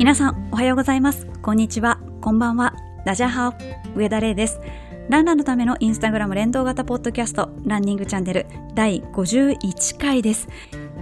皆さん、おはようございます。こんにちは。こんばんは。ダジャハオ。上田玲です。ランナーのためのインスタグラム連動型ポッドキャスト、ランニングチャンネル第51回です。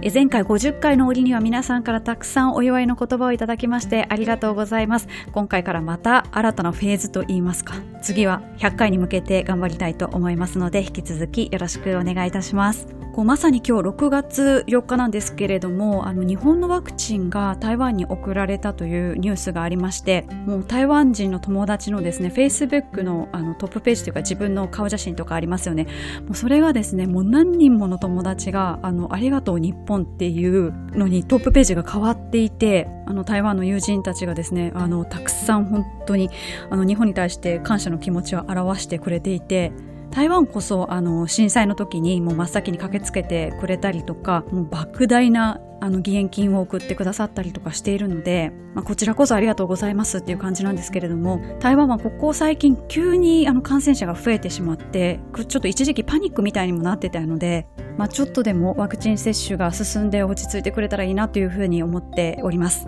え前回50回の折には皆さんからたくさんお祝いの言葉をいただきましてありがとうございます。今回からまた新たなフェーズといいますか、次は100回に向けて頑張りたいと思いますので、引き続きよろしくお願いいたします。こうまさに今日6月4日なんですけれどもあの日本のワクチンが台湾に送られたというニュースがありましてもう台湾人の友達のですね Facebook のあのトップページというか自分の顔写真とかありますよねもうそれがですねもう何人もの友達があのありがとう日本本っていうのにトップページが変わっていてあの台湾の友人たちがですねあのたくさん本当にあの日本に対して感謝の気持ちを表してくれていて台湾こそあの震災の時にもう真っ先に駆けつけてくれたりとかもう莫大なあの義援金を送ってくださったりとかしているので、まあ、こちらこそありがとうございますっていう感じなんですけれども台湾はここ最近急にあの感染者が増えてしまってちょっと一時期パニックみたいにもなってたので、まあ、ちょっとでもワクチン接種が進んで落ち着いてくれたらいいなというふうに思っております。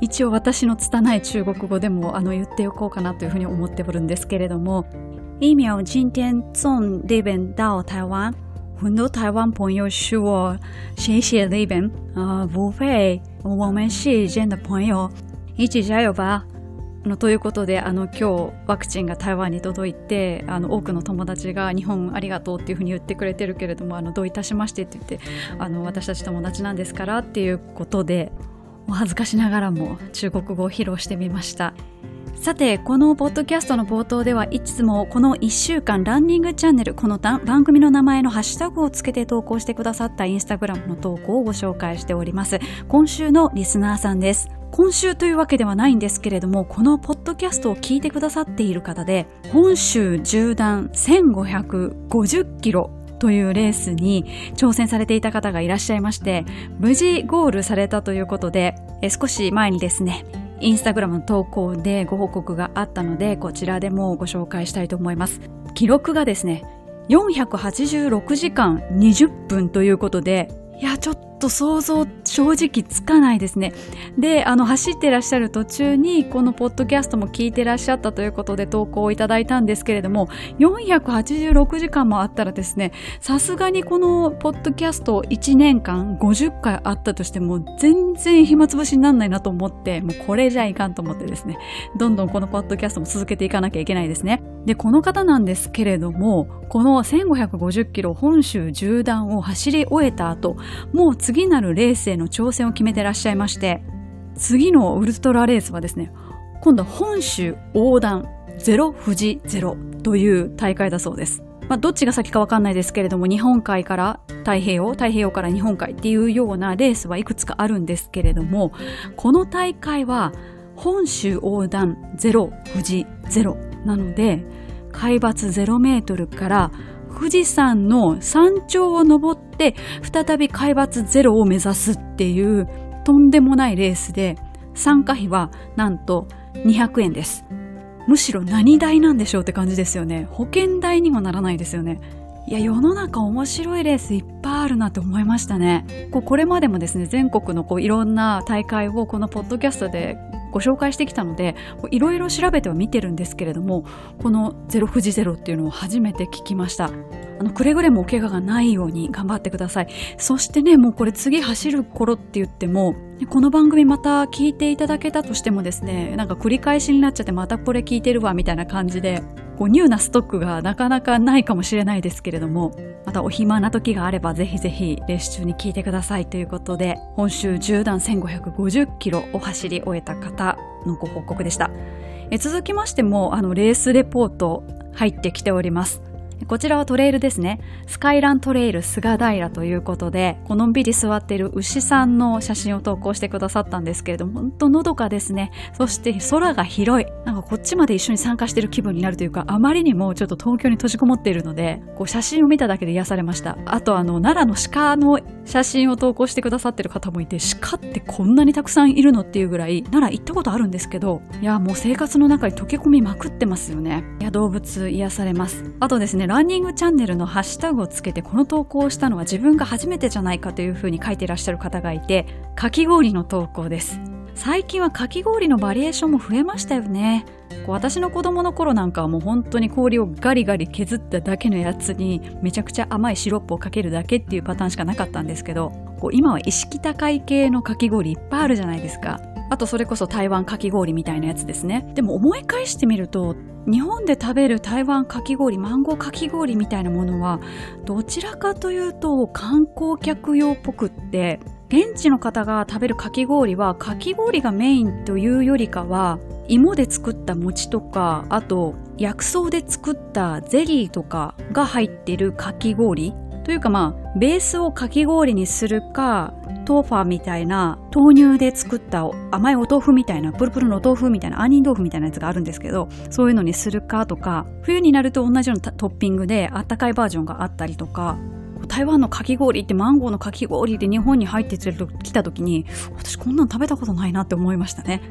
一応私の拙い中国語でもあの言っておこうかなというふうに思っておるんですけれども疫苗今天从那边到台湾，很多台湾朋友说我谢谢那边啊、呃，不会，我们是真的朋友，一起加油吧。のということであの今日ワクチンが台湾に届いてあの多くの友達が日本ありがとうっていうふうに言ってくれてるけれどもあのどういたしましてって言ってあの私たち友達なんですからっていうことでお恥ずかしながらも中国語を披露してみました。さて、このポッドキャストの冒頭ではいつもこの1週間ランニングチャンネル、この番組の名前のハッシュタグをつけて投稿してくださったインスタグラムの投稿をご紹介しております。今週のリスナーさんです。今週というわけではないんですけれども、このポッドキャストを聞いてくださっている方で、本州縦断1550キロというレースに挑戦されていた方がいらっしゃいまして、無事ゴールされたということで、少し前にですね、インスタグラムの投稿でご報告があったので、こちらでもご紹介したいと思います。記録がですね、486時間20分ということで、いや、ちょっと想像正直つかないですね。で、あの、走ってらっしゃる途中に、このポッドキャストも聞いてらっしゃったということで投稿をいただいたんですけれども、486時間もあったらですね、さすがにこのポッドキャスト1年間50回あったとしても、全然暇つぶしにならないなと思って、もうこれじゃいかんと思ってですね、どんどんこのポッドキャストも続けていかなきゃいけないですね。で、この方なんですけれども、この1550キロ本州縦断を走り終えた後、もう次次なるレースへの挑戦を決めてらっしゃいまして、次のウルトラレースはですね、今度は本州横断ゼロ富士ゼロという大会だそうです。まあ、どっちが先かわかんないですけれども、日本海から太平洋、太平洋から日本海っていうようなレースはいくつかあるんですけれども、この大会は本州横断ゼロ富士ゼロなので、海抜0メートルから富士山の山頂を登って再び海抜ゼロを目指すっていうとんでもないレースで参加費はなんと200円です。むしろ何代なんでしょうって感じですよね。保険代にもならないですよね。いや、世の中面白いレースいっぱいあるなって思いましたね。これまでもですね、全国のこういろんな大会をこのポッドキャストでご紹介してきたのでいろいろ調べては見てるんですけれどもこの「ゼロ富士ゼロ」っていうのを初めて聞きました。あのくれぐれもお怪我がないように頑張ってください。そしてねもうこれ次走る頃って言ってもこの番組また聞いていただけたとしてもですねなんか繰り返しになっちゃってまたこれ聞いてるわみたいな感じでこうニューなストックがなかなかないかもしれないですけれどもまたお暇な時があればぜひぜひレース中に聞いてくださいということで本州縦断1550キロを走り終えた方のご報告でした。え続きましてもあのレースレポート入ってきております。こちらはトレイルですね。スカイラントレイル菅平ということで、このんびり座っている牛さんの写真を投稿してくださったんですけれども、本当のどかですね。そして空が広い。なんかこっちまで一緒に参加してる気分になるというか、あまりにもちょっと東京に閉じこもっているので、こう写真を見ただけで癒されました。あとあの、奈良の鹿の写真を投稿してくださってる方もいて、鹿ってこんなにたくさんいるのっていうぐらい、奈良行ったことあるんですけど、いや、もう生活の中に溶け込みまくってますよね。いや、動物癒されます。あとですね、ランニングチャンネルのハッシュタグをつけてこの投稿をしたのは自分が初めてじゃないかというふうに書いていらっしゃる方がいて、かき氷の投稿です。最近はかき氷のバリエーションも増えましたよね。こう私の子供の頃なんかはもう本当に氷をガリガリ削っただけのやつにめちゃくちゃ甘いシロップをかけるだけっていうパターンしかなかったんですけどこう今は意識高い系のかき氷いっぱいあるじゃないですかあとそれこそ台湾かき氷みたいなやつですね。でも思い返してみると日本で食べる台湾かき氷マンゴーかき氷みたいなものはどちらかというと観光客用っぽくって現地の方が食べるかき氷はかき氷がメインというよりかは芋で作った餅とかあと薬草で作ったゼリーとかが入ってるかき氷。というかまあベースをかき氷にするかトーファみたいな豆乳で作った甘いお豆腐みたいなプルプルのお豆腐みたいな杏仁豆腐みたいなやつがあるんですけどそういうのにするかとか冬になると同じようなトッピングであったかいバージョンがあったりとか台湾のかき氷ってマンゴーのかき氷で日本に入ってきた時に私こんなの食べたことないなって思いましたね。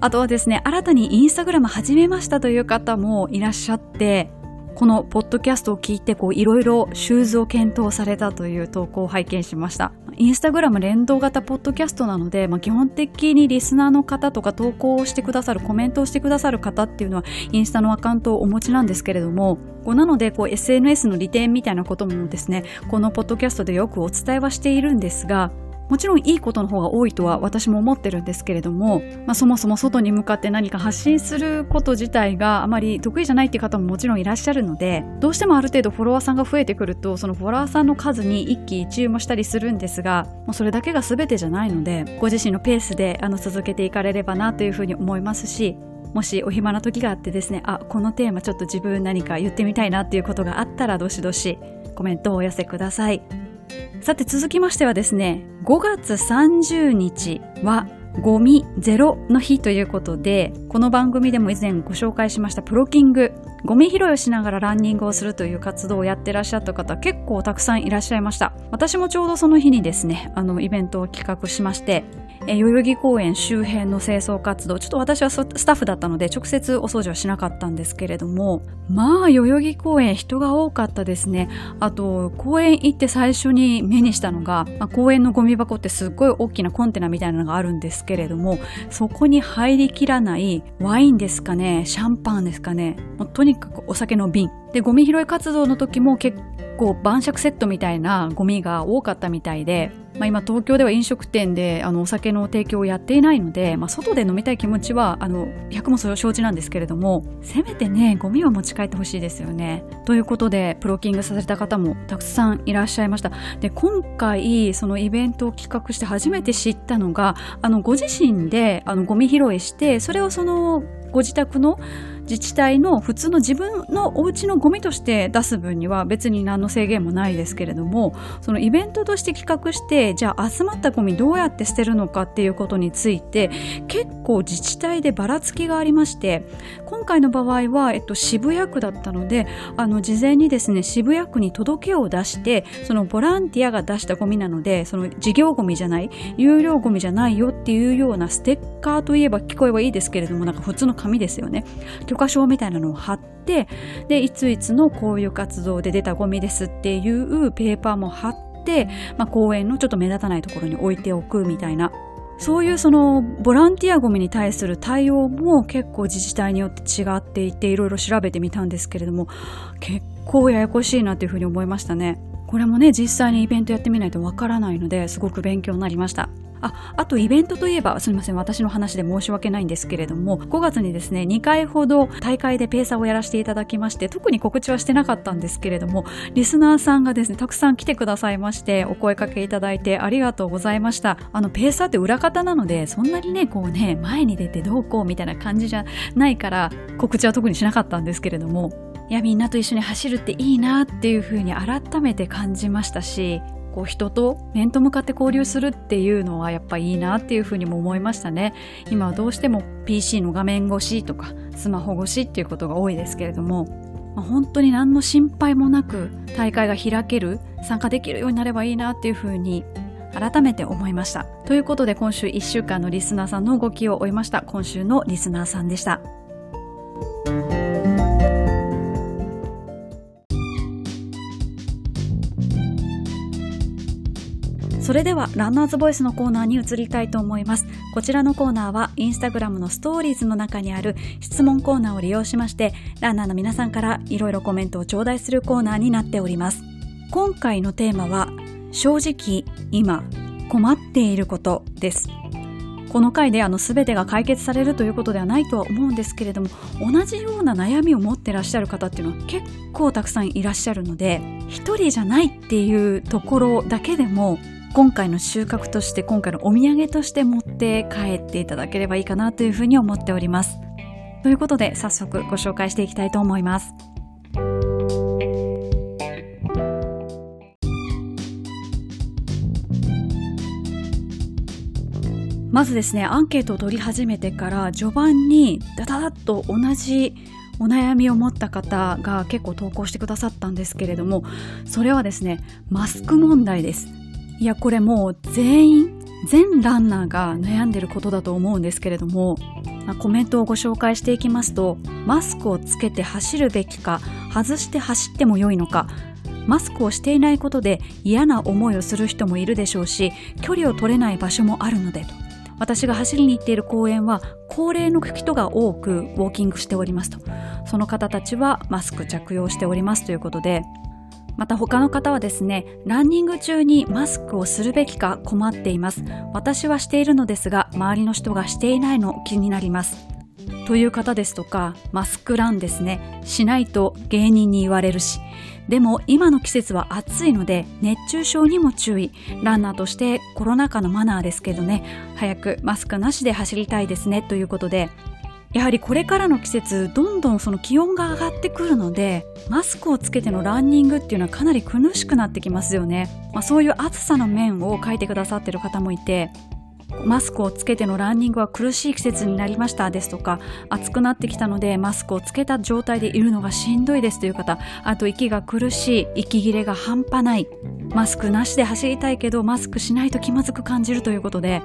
あとはですね、新たにインスタグラム始めましたという方もいらっしゃって、このポッドキャストを聞いてこういろいろシューズを検討されたという投稿を拝見しました。インスタグラム連動型ポッドキャストなので、まあ、基本的にリスナーの方とか投稿をしてくださる、コメントをしてくださる方っていうのはインスタのアカウントをお持ちなんですけれども、こうなのでこう SNS の利点みたいなこともですね、このポッドキャストでよくお伝えはしているんですが、もちろんいいことの方が多いとは私も思ってるんですけれども、まあ、そもそも外に向かって何か発信すること自体があまり得意じゃないっていう方ももちろんいらっしゃるのでどうしてもある程度フォロワーさんが増えてくるとそのフォロワーさんの数に一喜一憂もしたりするんですがもうそれだけが全てじゃないのでご自身のペースであの続けていかれればなというふうに思いますしもしお暇な時があってですねあこのテーマちょっと自分何か言ってみたいなっていうことがあったらどしどしコメントをお寄せください。さて続きましてはですね、5月30日はゴミゼロの日ということで、この番組でも以前ご紹介しましたプロキング、ゴミ拾いをしながらランニングをするという活動をやってらっしゃった方結構たくさんいらっしゃいました。私もちょうどその日にですね、あのイベントを企画しまして、え代々木公園周辺の清掃活動。ちょっと私はスタッフだったので直接お掃除はしなかったんですけれども。まあ代々木公園人が多かったですね。あと公園行って最初に目にしたのが、まあ、公園のゴミ箱ってすっごい大きなコンテナみたいなのがあるんですけれどもそこに入りきらないワインですかねシャンパンですかね。もうとにかくお酒の瓶。でゴミ拾い活動の時も結構晩酌セットみたいなゴミが多かったみたいでまあ、今東京では飲食店であのお酒の提供をやっていないので、まあ、外で飲みたい気持ちはあの100もそれを承知なんですけれどもせめてねゴミは持ち帰ってほしいですよね。ということでプロキングさせた方もたくさんいらっしゃいました。で今回そのイベントを企画して初めて知ったのがあのご自身であのゴミ拾いしてそれをそのご自宅の自治体の普通の自分のお家のゴミとして出す分には別に何の制限もないですけれどもそのイベントとして企画してじゃあ集まったゴミどうやって捨てるのかっていうことについて結構自治体でばらつきがありまして今回の場合は、えっと、渋谷区だったのであの事前にですね渋谷区に届けを出してそのボランティアが出したゴミなのでその事業ゴミじゃない有料ゴミじゃないよっていうようなステッカーといえば聞こえはいいですけれどもなんか普通の紙ですよね。許可証みたいなのを貼ってでいついつのこういう活動で出たゴミですっていうペーパーも貼って、まあ、公園のちょっと目立たないところに置いておくみたいなそういうそのボランティアゴミに対する対応も結構自治体によって違っていていろいろ調べてみたんですけれども結構ややこしいなというふうに思いましたね。これもね実際にイベントやってみないとわからないのですごく勉強になりました。ああとイベントといえばすみません私の話で申し訳ないんですけれども5月にですね2回ほど大会でペーサーをやらせていただきまして特に告知はしてなかったんですけれどもリスナーさんがですねたくさん来てくださいましてお声かけいただいてありがとうございました。あのペーサーって裏方なのでそんなにねこうね前に出てどうこうみたいな感じじゃないから告知は特にしなかったんですけれどもいやみんなと一緒に走るっていいなっていうふうに改めて感じましたしこう人と面と向かって交流するっていうのはやっぱいいなっていうふうにも思いましたね。今はどうしても PC の画面越しとかスマホ越しっていうことが多いですけれども、まあ、本当に何の心配もなく大会が開ける参加できるようになればいいなっていうふうに改めて思いました。ということで今週1週間のリスナーさんの動きを追いました。今週のリスナーさんでした。それではランナーズボイスのコーナーに移りたいと思います。こちらのコーナーはインスタグラムのストーリーズの中にある質問コーナーを利用しましてランナーの皆さんからいろいろコメントを頂戴するコーナーになっております。今回のテーマは正直今困っていることです。この回であの全てが解決されるということではないとは思うんですけれども同じような悩みを持ってらっしゃる方っていうのは結構たくさんいらっしゃるので一人じゃないっていうところだけでも今回の収穫として今回のお土産として持って帰っていただければいいかなというふうに思っております。ということで早速ご紹介していきたいと思います。まずですねアンケートを取り始めてから序盤にダダダッと同じお悩みを持った方が結構投稿してくださったんですけれどもそれはですねマスク問題ですいやこれもう全員全ランナーが悩んでることだと思うんですけれども、まあ、コメントをご紹介していきますとマスクをつけて走るべきか外して走っても良いのかマスクをしていないことで嫌な思いをする人もいるでしょうし距離を取れない場所もあるのでと。私が走りに行っている公園は高齢の人が多くウォーキングしておりますと。その方たちはマスク着用しておりますということでまた他の方はですねランニング中にマスクをするべきか困っています。私はしているのですが周りの人がしていないの気になります。という方ですとかマスクランですね。しないと芸人に言われるし。でも今の季節は暑いので熱中症にも注意。ランナーとしてコロナ禍のマナーですけどね。早くマスクなしで走りたいですね。ということでやはりこれからの季節どんどんその気温が上がってくるのでマスクをつけてのランニングっていうのはかなり苦しくなってきますよね、まあ、そういう暑さの面を書いてくださってる方もいてマスクをつけてのランニングは苦しい季節になりましたですとか暑くなってきたのでマスクをつけた状態でいるのがしんどいですという方あと息が苦しい息切れが半端ないマスクなしで走りたいけどマスクしないと気まずく感じるということで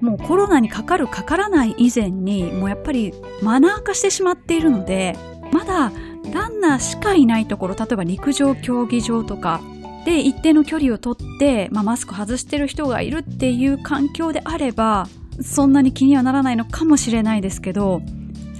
もうコロナにかかるかからない以前にもうやっぱりマナー化してしまっているのでまだランナーしかいないところ例えば陸上競技場とかで一定の距離をとって、まあ、マスク外してる人がいるっていう環境であればそんなに気にはならないのかもしれないですけど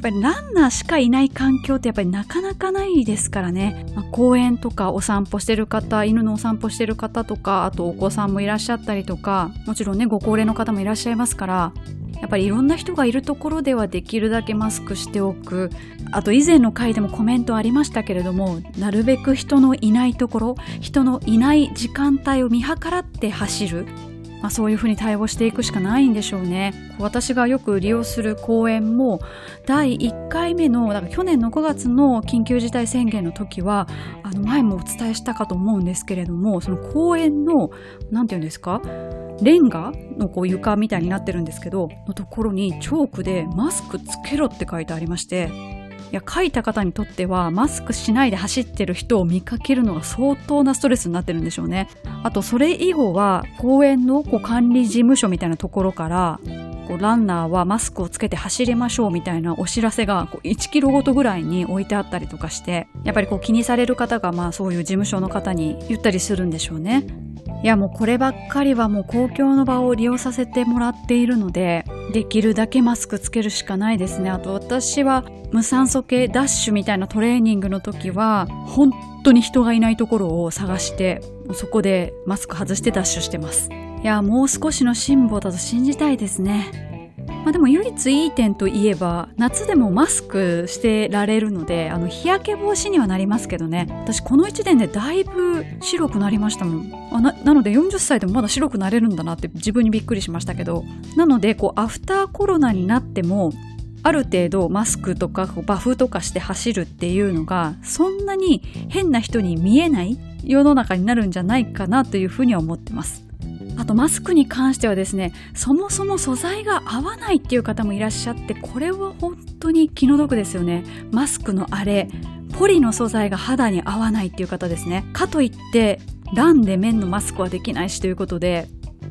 ぱりランナーしかいない環境ってやっぱりなかなかないですからね、まあ、公園とかお散歩してる方犬のお散歩してる方とかあとお子さんもいらっしゃったりとかもちろんねご高齢の方もいらっしゃいますからやっぱりいろんな人がいるところではできるだけマスクしておく。あと以前の回でもコメントありましたけれどもなるべく人のいないところ人のいない時間帯を見計らって走る。まあ、そういうふうに対応していくしかないんでしょうね。私がよく利用する公園も第1回目のだから去年の5月の緊急事態宣言の時はあの前もお伝えしたかと思うんですけれどもその公園の何て言うんですかレンガのこう床みたいになってるんですけどのところにチョークでマスクつけろって書いてありましてや書いた方にとってはマスクしないで走ってる人を見かけるのが相当なストレスになってるんでしょうね。あとそれ以後は公園のこう管理事務所みたいなところからこうランナーはマスクをつけて走りましょうみたいなお知らせがこう1キロごとぐらいに置いてあったりとかしてやっぱりこう気にされる方がまあそういう事務所の方に言ったりするんでしょうね。いやもうこればっかりはもう公共の場を利用させてもらっているのでできるだけマスクつけるしかないですね。あと私は無酸素系ダッシュみたいなトレーニングの時は本当に人がいないところを探してそこでマスク外してダッシュしてます。いやもう少しの辛抱だと信じたいですね。まあ、でも唯一いい点といえば夏でもマスクしてられるのであの日焼け防止にはなりますけどね。私この1年でだいぶ白くなりましたもん。あななので40歳でもまだ白くなれるんだなって自分にびっくりしましたけど。なのでこうアフターコロナになってもある程度マスクとかバフとかして走るっていうのがそんなに変な人に見えない世の中になるんじゃないかなというふうには思ってます。あとマスクに関してはですねそもそも素材が合わないっていう方もいらっしゃってこれは本当に気の毒ですよね。マスクのあれポリの素材が肌に合わないっていう方ですね。かといってランで面のマスクはできないしということで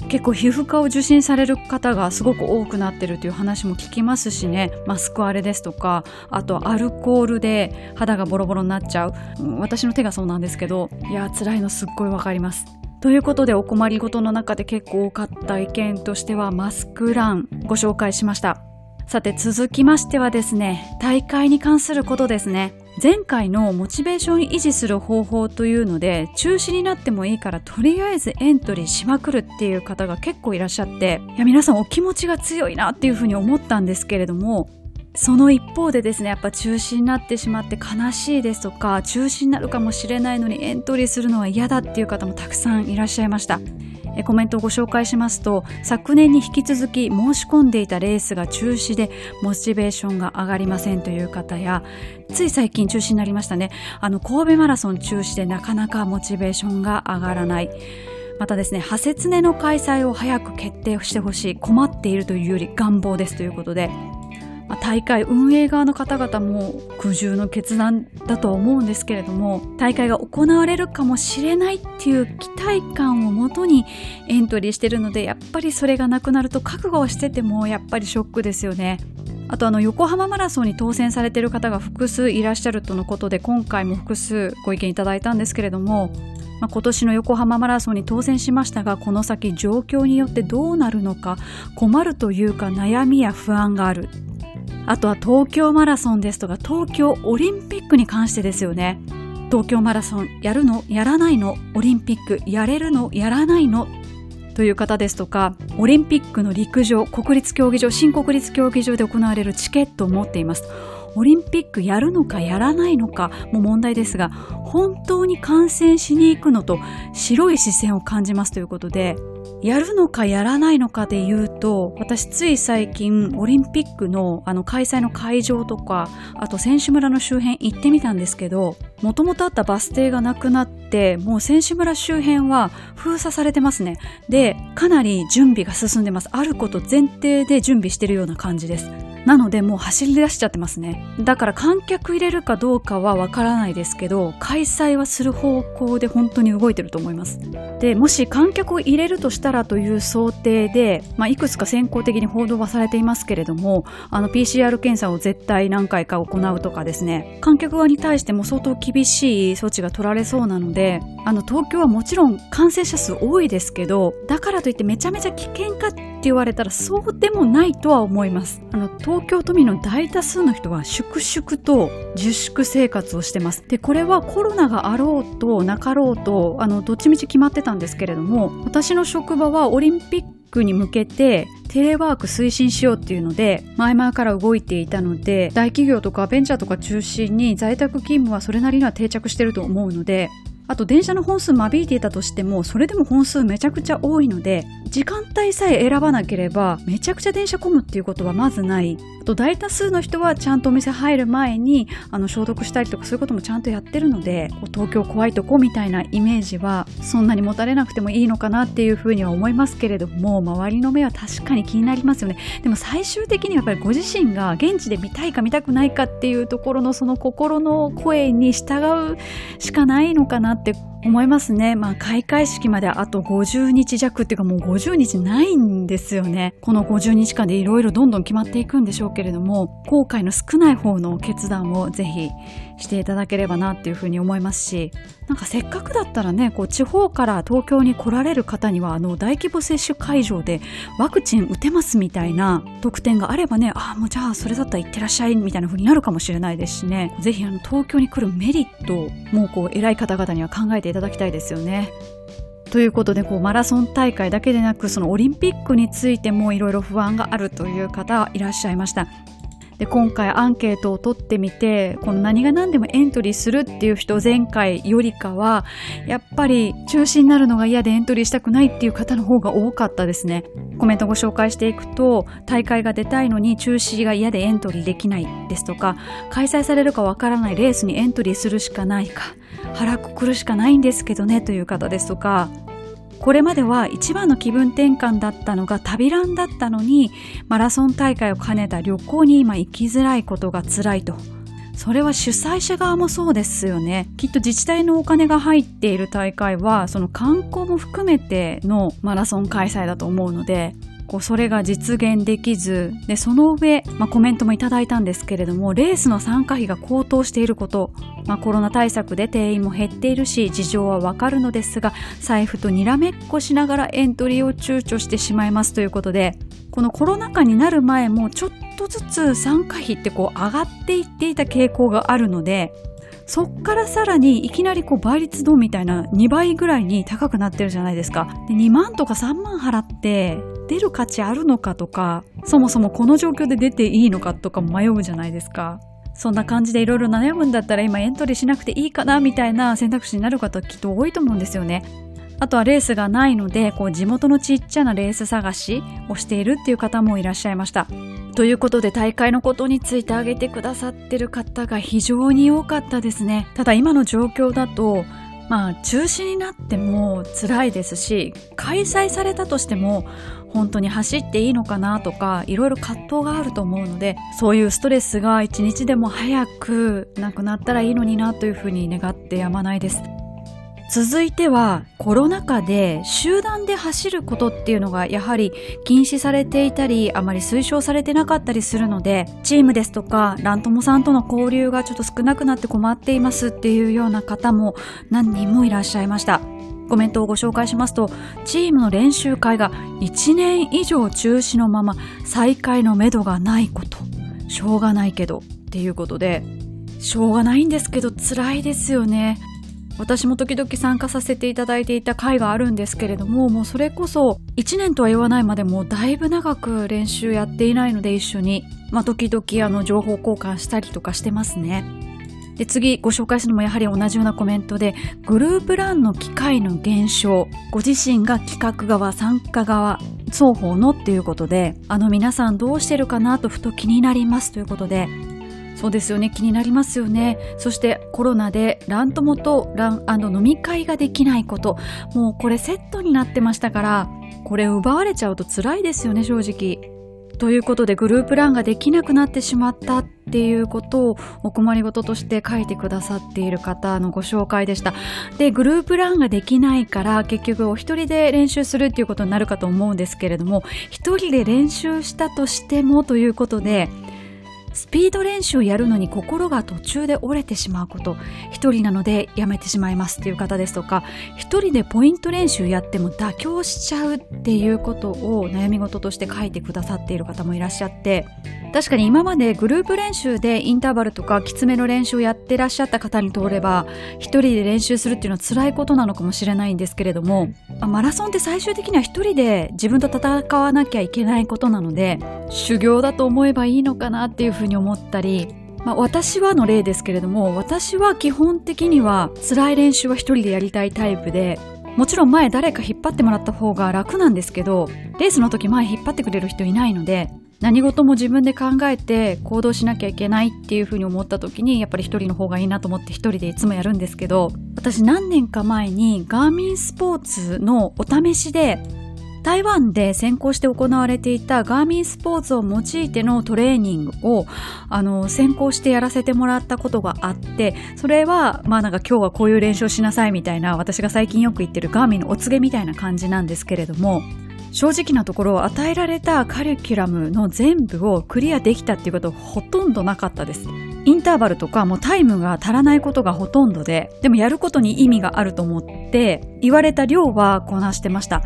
結構皮膚科を受診される方がすごく多くなってるという話も聞きますしね。マスクあれですとかあとアルコールで肌がボロボロになっちゃう。私の手がそうなんですけどいや辛いのすっごいわかります。ということでお困りごとの中で結構多かった意見としてはマスクランご紹介しました。さて続きましてはですね、大会に関することですね。前回のモチベーション維持する方法というので中止になってもいいからとりあえずエントリーしまくるっていう方が結構いらっしゃっていや皆さんお気持ちが強いなっていうふうに思ったんですけれどもその一方でですねやっぱ中止になってしまって悲しいですとか中止になるかもしれないのにエントリーするのは嫌だっていう方もたくさんいらっしゃいました。コメントをご紹介しますと昨年に引き続き申し込んでいたレースが中止でモチベーションが上がりませんという方やつい最近中止になりましたね。あの神戸マラソン中止でなかなかモチベーションが上がらない。またですね、ハセツネの開催を早く決定してほしい、困っているというより願望ですということで、まあ、大会運営側の方々も苦渋の決断だとは思うんですけれども大会が行われるかもしれないっていう期待感をもとにエントリーしてるのでやっぱりそれがなくなると覚悟をしててもやっぱりショックですよね。あとあの横浜マラソンに当選されている方が複数いらっしゃるとのことで今回も複数ご意見いただいたんですけれどもまあ、今年の横浜マラソンに当選しましたがこの先状況によってどうなるのか困るというか悩みや不安があるあとは東京マラソンですとか東京オリンピックに関してですよね。東京マラソンやるのやらないのオリンピックやれるのやらないのという方ですとかオリンピックの陸上国立競技場新国立競技場で行われるチケットを持っています。オリンピックやるのかやらないのかも問題ですが本当に観戦しに行くのと白い視線を感じますということでやるのかやらないのかで言うと、私つい最近オリンピックのあの開催の会場とか、あと選手村の周辺行ってみたんですけど、もともとあったバス停がなくなって、もう選手村周辺は封鎖されてますね。で、かなり準備が進んでます。あること前提で準備してるような感じです。なのでもう走り出しちゃってますね。だから観客入れるかどうかはわからないですけど、開催はする方向で本当に動いてると思います。で、もし観客を入れるとしたらという想定で、まあ、いくつか先行的に報道はされていますけれども、あの PCR 検査を絶対何回か行うとかですね、観客側に対しても相当厳しい措置が取られそうなので、あの東京はもちろん感染者数多いですけど、だからといってめちゃめちゃ危険かって言われたらそうでもないとは思います。あの東京都民の大多数の人は粛々と自粛生活をしてます。で、これはコロナがあろうとなかろうと、あの、どっちみち決まってたんですけれども、私の職場はオリンピックに向けてテレワーク推進しようっていうので前々から動いていたので大企業とかベンチャーとか中心に在宅勤務はそれなりには定着してると思うのであと電車の本数間引いていたとしてもそれでも本数めちゃくちゃ多いので時間帯さえ選ばなければめちゃくちゃ電車混むっていうことはまずない。あと大多数の人はちゃんとお店入る前にあの消毒したりとかそういうこともちゃんとやってるので東京怖いとこみたいなイメージはそんなに持たれなくてもいいのかなっていうふうには思いますけれども周りの目は確かに気になりますよね。でも最終的にはやっぱりご自身が現地で見たいか見たくないかっていうところのその心の声に従うしかないのかなって思いますね。まあ、開会式まであと50日弱っていうかもう50日ないんですよね。この50日間でいろいろどんどん決まっていくんでしょうけれども、後悔の少ない方の決断をぜひしていただければなっていうふうに思いますし、なんかせっかくだったらね、こう地方から東京に来られる方には、あの大規模接種会場でワクチン打てますみたいな特典があればね、ああ、もうじゃあそれだったら行ってらっしゃいみたいな風になるかもしれないですしね、ぜひあの東京に来るメリットもこう偉い方々には考えていただきたいですよね。ということでこうマラソン大会だけでなくそのオリンピックについてもいろいろ不安があるという方いらっしゃいました。で今回アンケートを取ってみてこの何が何でもエントリーするっていう人前回よりかはやっぱり中止になるのが嫌でエントリーしたくないっていう方の方が多かったですね。コメントご紹介していくと大会が出たいのに中止が嫌でエントリーできないですとか開催されるかわからないレースにエントリーするしかないか腹くくるしかないんですけどねという方ですとかこれまでは一番の気分転換だったのが旅ランだったのにマラソン大会を兼ねた旅行に今行きづらいことが辛いとそれは主催者側もそうですよね。きっと自治体のお金が入っている大会は、その観光も含めてのマラソン開催だと思うので、こうそれが実現できずでその上、まあ、コメントもいただいたんですけれどもレースの参加費が高騰していること、まあ、コロナ対策で定員も減っているし事情はわかるのですが財布とにらめっこしながらエントリーを躊躇してしまいますということでこのコロナ禍になる前もちょっとずつ参加費ってこう上がっていっていた傾向があるのでそっからさらにいきなりこう倍率ドンみたいな2倍ぐらいに高くなってるじゃないですか。で2万とか3万払って出る価値あるのかとか、そもそもこの状況で出ていいのかとか迷うじゃないですか。そんな感じでいろいろ悩むんだったら今エントリーしなくていいかなみたいな選択肢になる方きっと多いと思うんですよね。あとはレースがないので、こう地元のちっちゃなレース探しをしているっていう方もいらっしゃいました。ということで大会のことについて挙げてくださってる方が非常に多かったですね。ただ今の状況だと、まあ中止になっても辛いですし、開催されたとしても本当に走っていいのかなとかいろいろ葛藤があると思うのでそういうストレスが一日でも早くなくなったらいいのになというふうに願ってやまないです。続いてはコロナ禍で集団で走ることっていうのがやはり禁止されていたりあまり推奨されてなかったりするのでチームですとかラントモさんとの交流がちょっと少なくなって困っていますっていうような方も何人もいらっしゃいました。コメントをご紹介しますとチームの練習会が1年以上中止のまま再開のめどがないこと。しょうがないけどっていうことでしょうがないんですけど辛いですよね。私も時々参加させていただいていた会があるんですけれどももうそれこそ1年とは言わないまでもだいぶ長く練習やっていないので一緒に、まあ、時々あの情報交換したりとかしてますね。で次ご紹介するのもやはり同じようなコメントでグループランの機会の減少ご自身が企画側参加側双方のっていうことであの皆さんどうしてるかなとふと気になりますということでそうですよね。気になりますよね。そしてコロナでラン友とラン飲み会ができないこと。もうこれセットになってましたからこれ奪われちゃうと辛いですよね正直。ということでグループランができなくなってしまったっていうことをお困りごととして書いてくださっている方のご紹介でした。で、グループランができないから結局お一人で練習するっていうことになるかと思うんですけれども、一人で練習したとしてもということで、スピード練習をやるのに心が途中で折れてしまうこと。一人なのでやめてしまいますっていう方ですとか一人でポイント練習やっても妥協しちゃうっていうことを悩み事として書いてくださっている方もいらっしゃって確かに今までグループ練習でインターバルとかきつめの練習をやってらっしゃった方にとれば一人で練習するっていうのは辛いことなのかもしれないんですけれどもマラソンって最終的には一人で自分と戦わなきゃいけないことなので修行だと思えばいいのかなっていうふうふうに思ったりまあ、私はの例ですけれども私は基本的には辛い練習は一人でやりたいタイプでもちろん前誰か引っ張ってもらった方が楽なんですけどレースの時前引っ張ってくれる人いないので何事も自分で考えて行動しなきゃいけないっていうふうに思った時にやっぱり一人の方がいいなと思って一人でいつもやるんですけど私何年か前にガーミンスポーツのお試しで台湾で先行して行われていたガーミンスポーツを用いてのトレーニングをあの先行してやらせてもらったことがあってそれはまあなんか今日はこういう練習をしなさいみたいな私が最近よく言ってるガーミンのお告げみたいな感じなんですけれども正直なところ与えられたカリキュラムの全部をクリアできたっていうことほとんどなかったです。インターバルとかもうタイムが足らないことがほとんどででもやることに意味があると思って言われた量はこなしてました。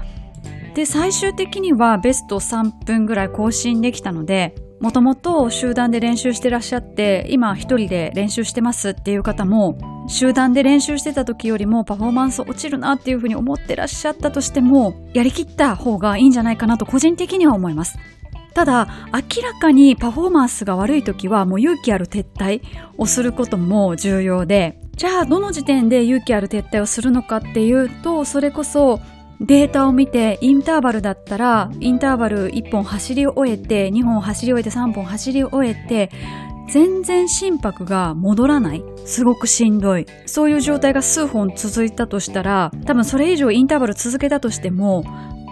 で、最終的にはベスト3分ぐらい更新できたので、もともと集団で練習してらっしゃって、今一人で練習してますっていう方も、集団で練習してた時よりもパフォーマンス落ちるなっていうふうに思ってらっしゃったとしても、やりきった方がいいんじゃないかなと個人的には思います。ただ、明らかにパフォーマンスが悪い時はもう勇気ある撤退をすることも重要で、じゃあどの時点で勇気ある撤退をするのかっていうと、それこそデータを見てインターバルだったらインターバル1本走り終えて2本走り終えて3本走り終えて全然心拍が戻らない。すごくしんどい。そういう状態が数本続いたとしたら多分それ以上インターバル続けたとしても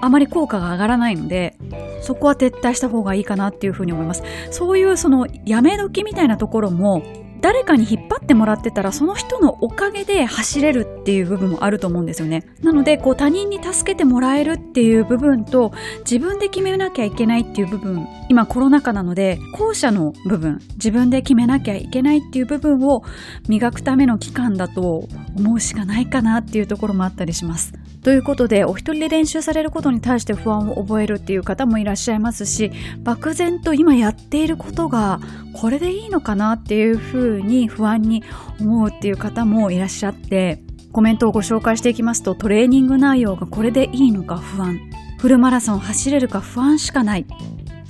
あまり効果が上がらないのでそこは撤退した方がいいかなっていうふうに思います。そういうそのやめ時みたいなところも誰かに引っ張ってもらってたらその人のおかげで走れるっていう部分もあると思うんですよね。なのでこう他人に助けてもらえるっていう部分と自分で決めなきゃいけないっていう部分今コロナ禍なので後者の部分自分で決めなきゃいけないっていう部分を磨くための期間だと思うしかないかなっていうところもあったりします。ということでお一人で練習されることに対して不安を覚えるっていう方もいらっしゃいますし漠然と今やっていることがこれでいいのかなっていうふうに不安に思うっていう方もいらっしゃってコメントをご紹介していきますとトレーニング内容がこれでいいのか不安。フルマラソン走れるか不安しかない。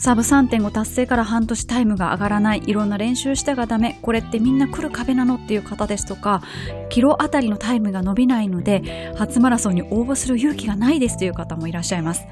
サブ3.5達成から半年タイムが上がらないいろんな練習したがダメこれってみんな来る壁なのっていう方ですとかキロあたりのタイムが伸びないので初マラソンに応募する勇気がないですという方もいらっしゃいます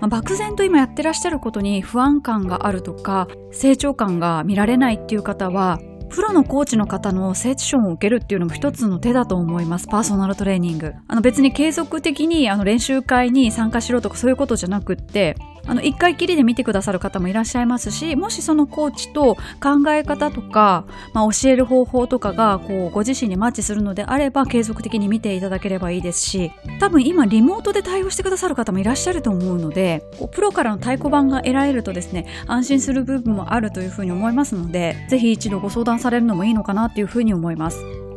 まあ、漠然と今やってらっしゃることに不安感があるとか成長感が見られないっていう方はプロのコーチの方のセッションを受けるっていうのも一つの手だと思います。パーソナルトレーニング。あの別に継続的にあの練習会に参加しろとかそういうことじゃなくって、あの、一回きりで見てくださる方もいらっしゃいますし、もしそのコーチと考え方とか、まあ、教える方法とかが、こう、ご自身にマッチするのであれば、継続的に見ていただければいいですし、多分今、リモートで対応してくださる方もいらっしゃると思うので、こうプロからの太鼓判が得られるとですね、安心する部分もあるというふうに思いますので、ぜひ一度ご相談されるのもいいのかなっていうふうに思います。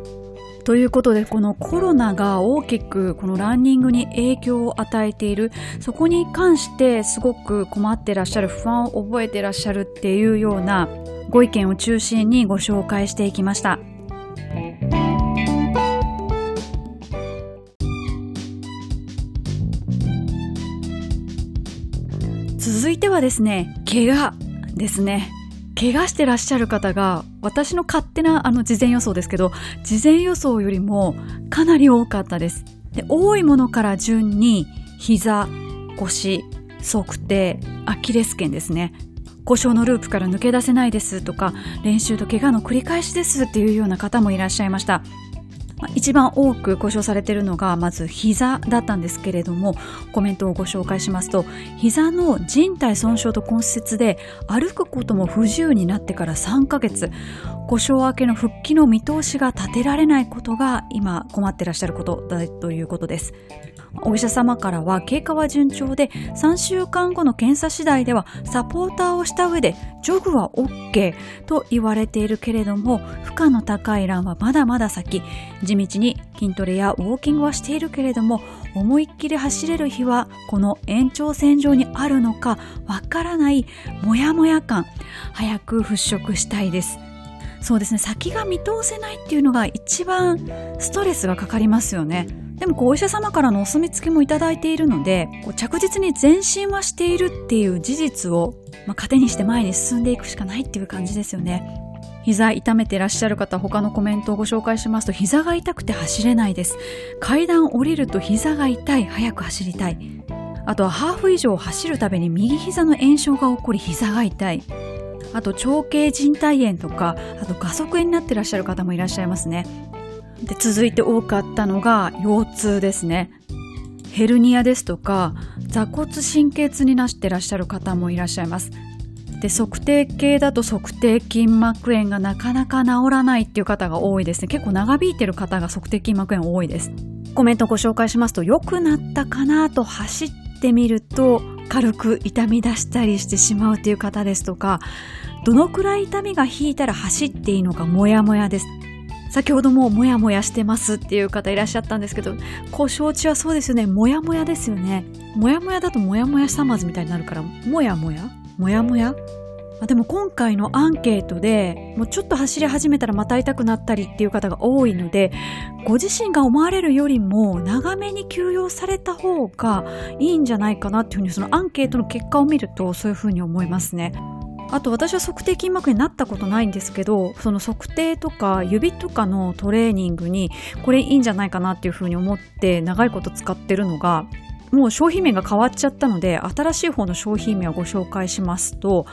ということでこのコロナが大きくこのランニングに影響を与えているそこに関してすごく困ってらっしゃる不安を覚えてらっしゃるっていうようなご意見を中心にご紹介していきました。続いてはですね怪我ですね怪我してらっしゃる方が私の勝手なあの事前予想ですけど事前予想よりもかなり多かったです。で多いものから順に膝腰測定アキレス腱ですね。故障のループから抜け出せないですとか練習と怪我の繰り返しですっていうような方もいらっしゃいました。一番多く故障されているのがまず膝だったんですけれどもコメントをご紹介しますと膝の靭帯損傷と骨折で歩くことも不自由になってから3ヶ月故障明けの復帰の見通しが立てられないことが今困ってらっしゃることだということです。お医者様からは経過は順調で3週間後の検査次第ではサポーターをした上でジョグは OK と言われているけれども負荷の高いランはまだまだ先地道に筋トレやウォーキングはしているけれども思いっきり走れる日はこの延長線上にあるのかわからないモヤモヤ感。早く払拭したいです。そうですね。先が見通せないっていうのが一番ストレスがかかりますよね。でもこうお医者様からのお墨付きもいただいているのでこう着実に前進はしているっていう事実を、まあ、糧にして前に進んでいくしかないっていう感じですよね。膝痛めてらっしゃる方他のコメントをご紹介しますと膝が痛くて走れないです。階段降りると膝が痛い。早く走りたい。あとはハーフ以上走るたびに右膝の炎症が起こり膝が痛い。あと長径靭帯炎とかあと画側炎になってらっしゃる方もいらっしゃいますね。で続いて多かったのが腰痛ですね。ヘルニアですとか座骨神経痛になしてらっしゃる方もいらっしゃいます。で測定系だと測定筋膜炎がなかなか治らないっていう方が多いですね結構長引いてる方が測定筋膜炎多いですコメントご紹介しますと良くなったかなと走ってみると軽く痛み出したりしてしまうという方ですとかどのくらい痛みが引いたら走っていいのかモヤモヤです先ほどもモヤモヤしてますっていう方いらっしゃったんですけど、故障地はそうですよね。モヤモヤですよね。モヤモヤだとモヤモヤサマーズみたいになるから、モヤモヤモヤモヤでも今回のアンケートでもうちょっと走り始めたらまた痛くなったりっていう方が多いのでご自身が思われるよりも長めに休養された方がいいんじゃないかなっていうふうにそのアンケートの結果を見るとそういうふうに思いますね。あと私は測定筋膜になったことないんですけどその測定とか指とかのトレーニングにこれいいんじゃないかなっていうふうに思って長いこと使ってるのがもう商品名が変わっちゃったので新しい方の商品名をご紹介しますと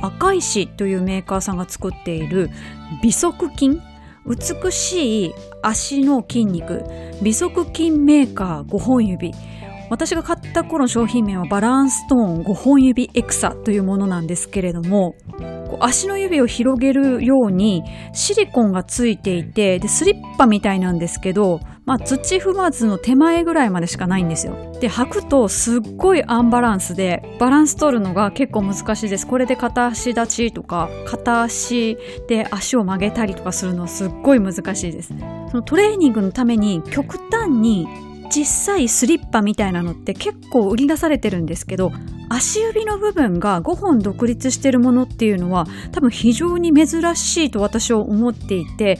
赤石というメーカーさんが作っている美足筋。美しい足の筋肉。美足筋メーカー5本指。私が買った頃商品名はバランストーン5本指エクサというものなんですけれども足の指を広げるようにシリコンがついていて、で、スリッパみたいなんですけど、まあ、土踏まずの手前ぐらいまでしかないんですよ。で、履くとすっごいアンバランスで、バランス取るのが結構難しいです。これで片足立ちとか、片足で足を曲げたりとかするのはすっごい難しいです。そのトレーニングのために極端に実際スリッパみたいなのって結構売り出されてるんですけど足指の部分が5本独立してるものっていうのは多分非常に珍しいと私は思っていて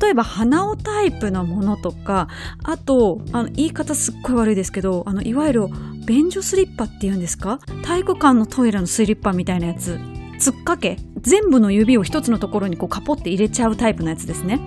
例えば鼻緒タイプのものとかあとあの言い方すっごい悪いですけどあのいわゆる便所スリッパっていうんですか？体育館のトイレのスリッパみたいなやつ。つっかけ。全部の指を一つのところにこうカポって入れちゃうタイプのやつですね。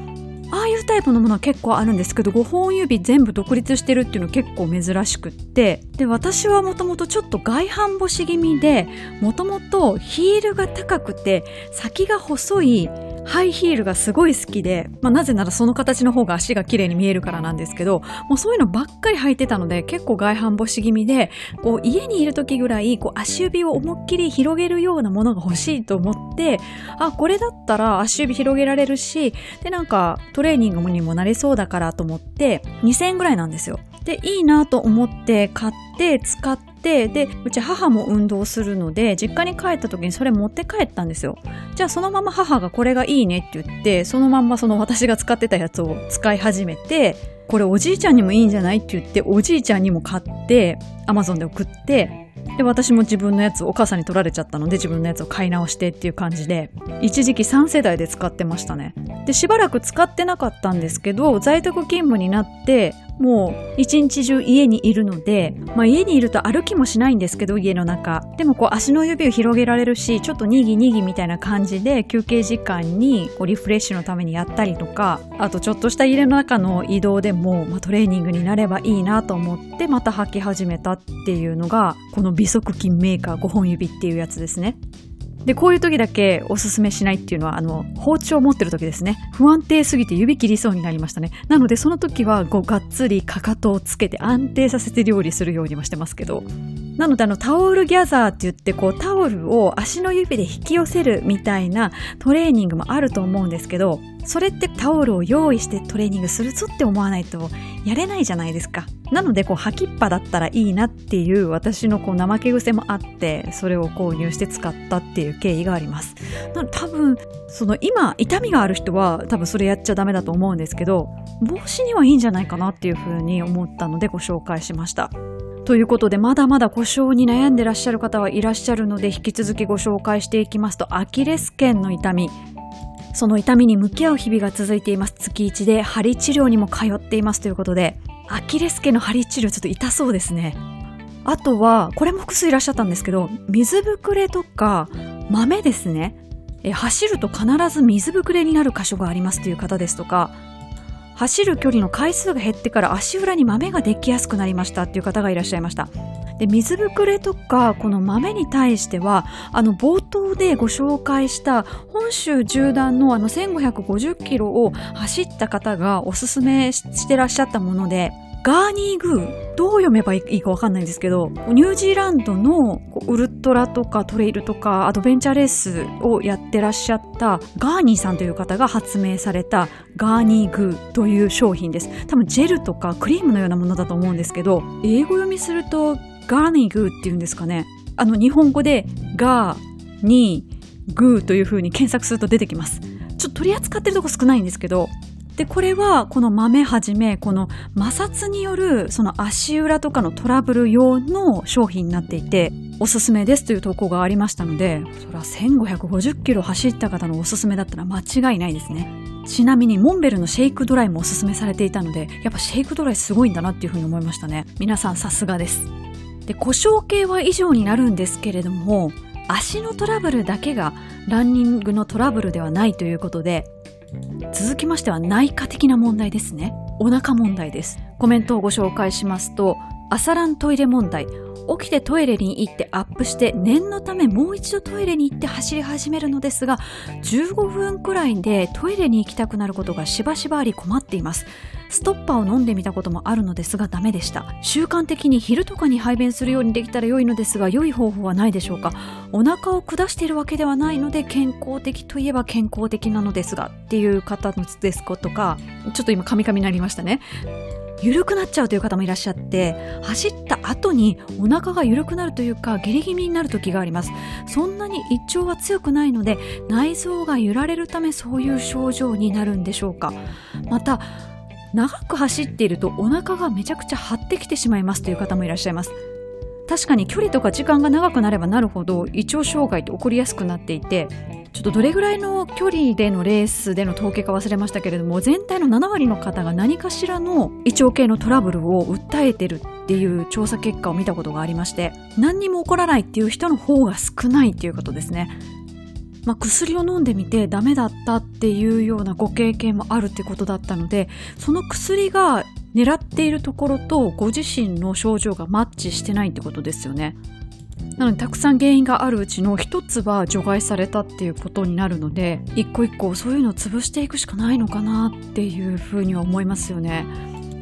ああいうタイプのものは結構あるんですけど5本指全部独立してるっていうの結構珍しくって。で私はもともとちょっと外反母趾気味でもともとヒールが高くて先が細いハイヒールがすごい好きで、まあ、なぜならその形の方が足が綺麗に見えるからなんですけど、もうそういうのばっかり履いてたので、結構外反母趾気味で、こう家にいる時ぐらい、こう足指を思いっきり広げるようなものが欲しいと思って、あ、これだったら足指広げられるし、で、なんかトレーニングにもなりそうだからと思って、2000円ぐらいなんですよ。で、いいなと思って買って使って、で、うち母も運動するので、実家に帰った時にそれ持って帰ったんですよ。じゃあそのまま母がこれがいいねって言って、そのまんまその私が使ってたやつを使い始めて、これおじいちゃんにもいいんじゃないって言って、おじいちゃんにも買って、アマゾンで送って、で、私も自分のやつお母さんに取られちゃったので自分のやつを買い直してっていう感じで、一時期3世代で使ってましたね。で、しばらく使ってなかったんですけど、在宅勤務になって、もう一日中家にいるので、まあ家にいると歩きもしないんですけど、家の中。でもこう足の指を広げられるし、ちょっとにぎにぎみたいな感じで休憩時間にこうリフレッシュのためにやったりとか、あとちょっとした家の中の移動でも、まあ、トレーニングになればいいなと思ってまた履き始めたっていうのが、この美足筋メーカー5本指っていうやつですね。で、こういう時だけおすすめしないっていうのは、あの、包丁を持ってる時ですね。不安定すぎて指切りそうになりましたね。なので、その時は、こう、がっつりかかとをつけて安定させて料理するようにもしてますけど。なので、あの、タオルギャザーって言って、こう、タオルを足の指で引き寄せるみたいなトレーニングもあると思うんですけど、それってタオルを用意してトレーニングするぞって思わないとやれないじゃないですか。なので、こう、履きっぱだったらいいなっていう私のこう、怠け癖もあって、それを購入して使ったっていう経緯があります。多分、その今、痛みがある人は多分それやっちゃダメだと思うんですけど、帽子にはいいんじゃないかなっていうふうに思ったのでご紹介しました。ということで、まだまだ故障に悩んでらっしゃる方はいらっしゃるので、引き続きご紹介していきますと、アキレス腱の痛み。その痛みに向き合う日々が続いています。月1で針治療にも通っていますということで、アキレス腱の針治療ちょっと痛そうですね。あとは、これも複数いらっしゃったんですけど、水ぶくれとか豆ですね。え走ると必ず水ぶくれになる箇所がありますという方ですとか、走る距離の回数が減ってから足裏に豆ができやすくなりましたっていう方がいらっしゃいました。で水ぶくれとかこの豆に対してはあの冒頭でご紹介した本州縦断のあの1550キロを走った方がおすすめしてらっしゃったものでガーニーグーどう読めばいいかわかんないんですけどニュージーランドのウルトラとかトレイルとかアドベンチャーレースをやってらっしゃったガーニーさんという方が発明されたガーニーグーという商品です多分ジェルとかクリームのようなものだと思うんですけど英語読みするとガーニーグーっていうんですかね。あの、日本語でガー、ニー、グーという風に検索すると出てきます。ちょっと取り扱ってるとこ少ないんですけど、で、これはこの豆はじめ、この摩擦によるその足裏とかのトラブル用の商品になっていて、おすすめですという投稿がありましたので、それは1550キロ走った方のおすすめだったら間違いないですね。ちなみにモンベルのシェイクドライもおすすめされていたので、やっぱシェイクドライすごいんだなっていうふうに思いましたね。皆さんさすがです。で故障系は以上になるんですけれども足のトラブルだけがランニングのトラブルではないということで続きましては内科的な問題ですね。お腹問題です。コメントをご紹介しますと朝ラントイレ問題。起きてトイレに行ってアップして念のためもう一度トイレに行って走り始めるのですが15分くらいでトイレに行きたくなることがしばしばあり困っています。ストッパーを飲んでみたこともあるのですがダメでした。習慣的に昼とかに排便するようにできたら良いのですが良い方法はないでしょうか。お腹を下しているわけではないので健康的といえば健康的なのですがっていう方のですことかちょっと今カミカミになりましたね。緩くなっちゃうという方もいらっしゃって走った後にお腹が緩くなるというか下痢気味になる時があります。そんなに胃腸は強くないので内臓が揺られるためそういう症状になるんでしょうか。また長く走っているとお腹がめちゃくちゃ張ってきてしまいますという方もいらっしゃいます確かに距離とか時間が長くなればなるほど胃腸障害って起こりやすくなっていてちょっとどれぐらいの距離でのレースでの統計か忘れましたけれども全体の7割の方が何かしらの胃腸系のトラブルを訴えてるっていう調査結果を見たことがありまして何にも起こらないっていう人の方が少ないっていうことですね。まあ、薬を飲んでみてダメだったっていうようなご経験もあるってことだったのでその薬が狙っているところとご自身の症状がマッチしてないってことですよね。なのでたくさん原因があるうちの一つは除外されたっていうことになるので一個一個そういうのを潰していくしかないのかなっていうふうには思いますよね。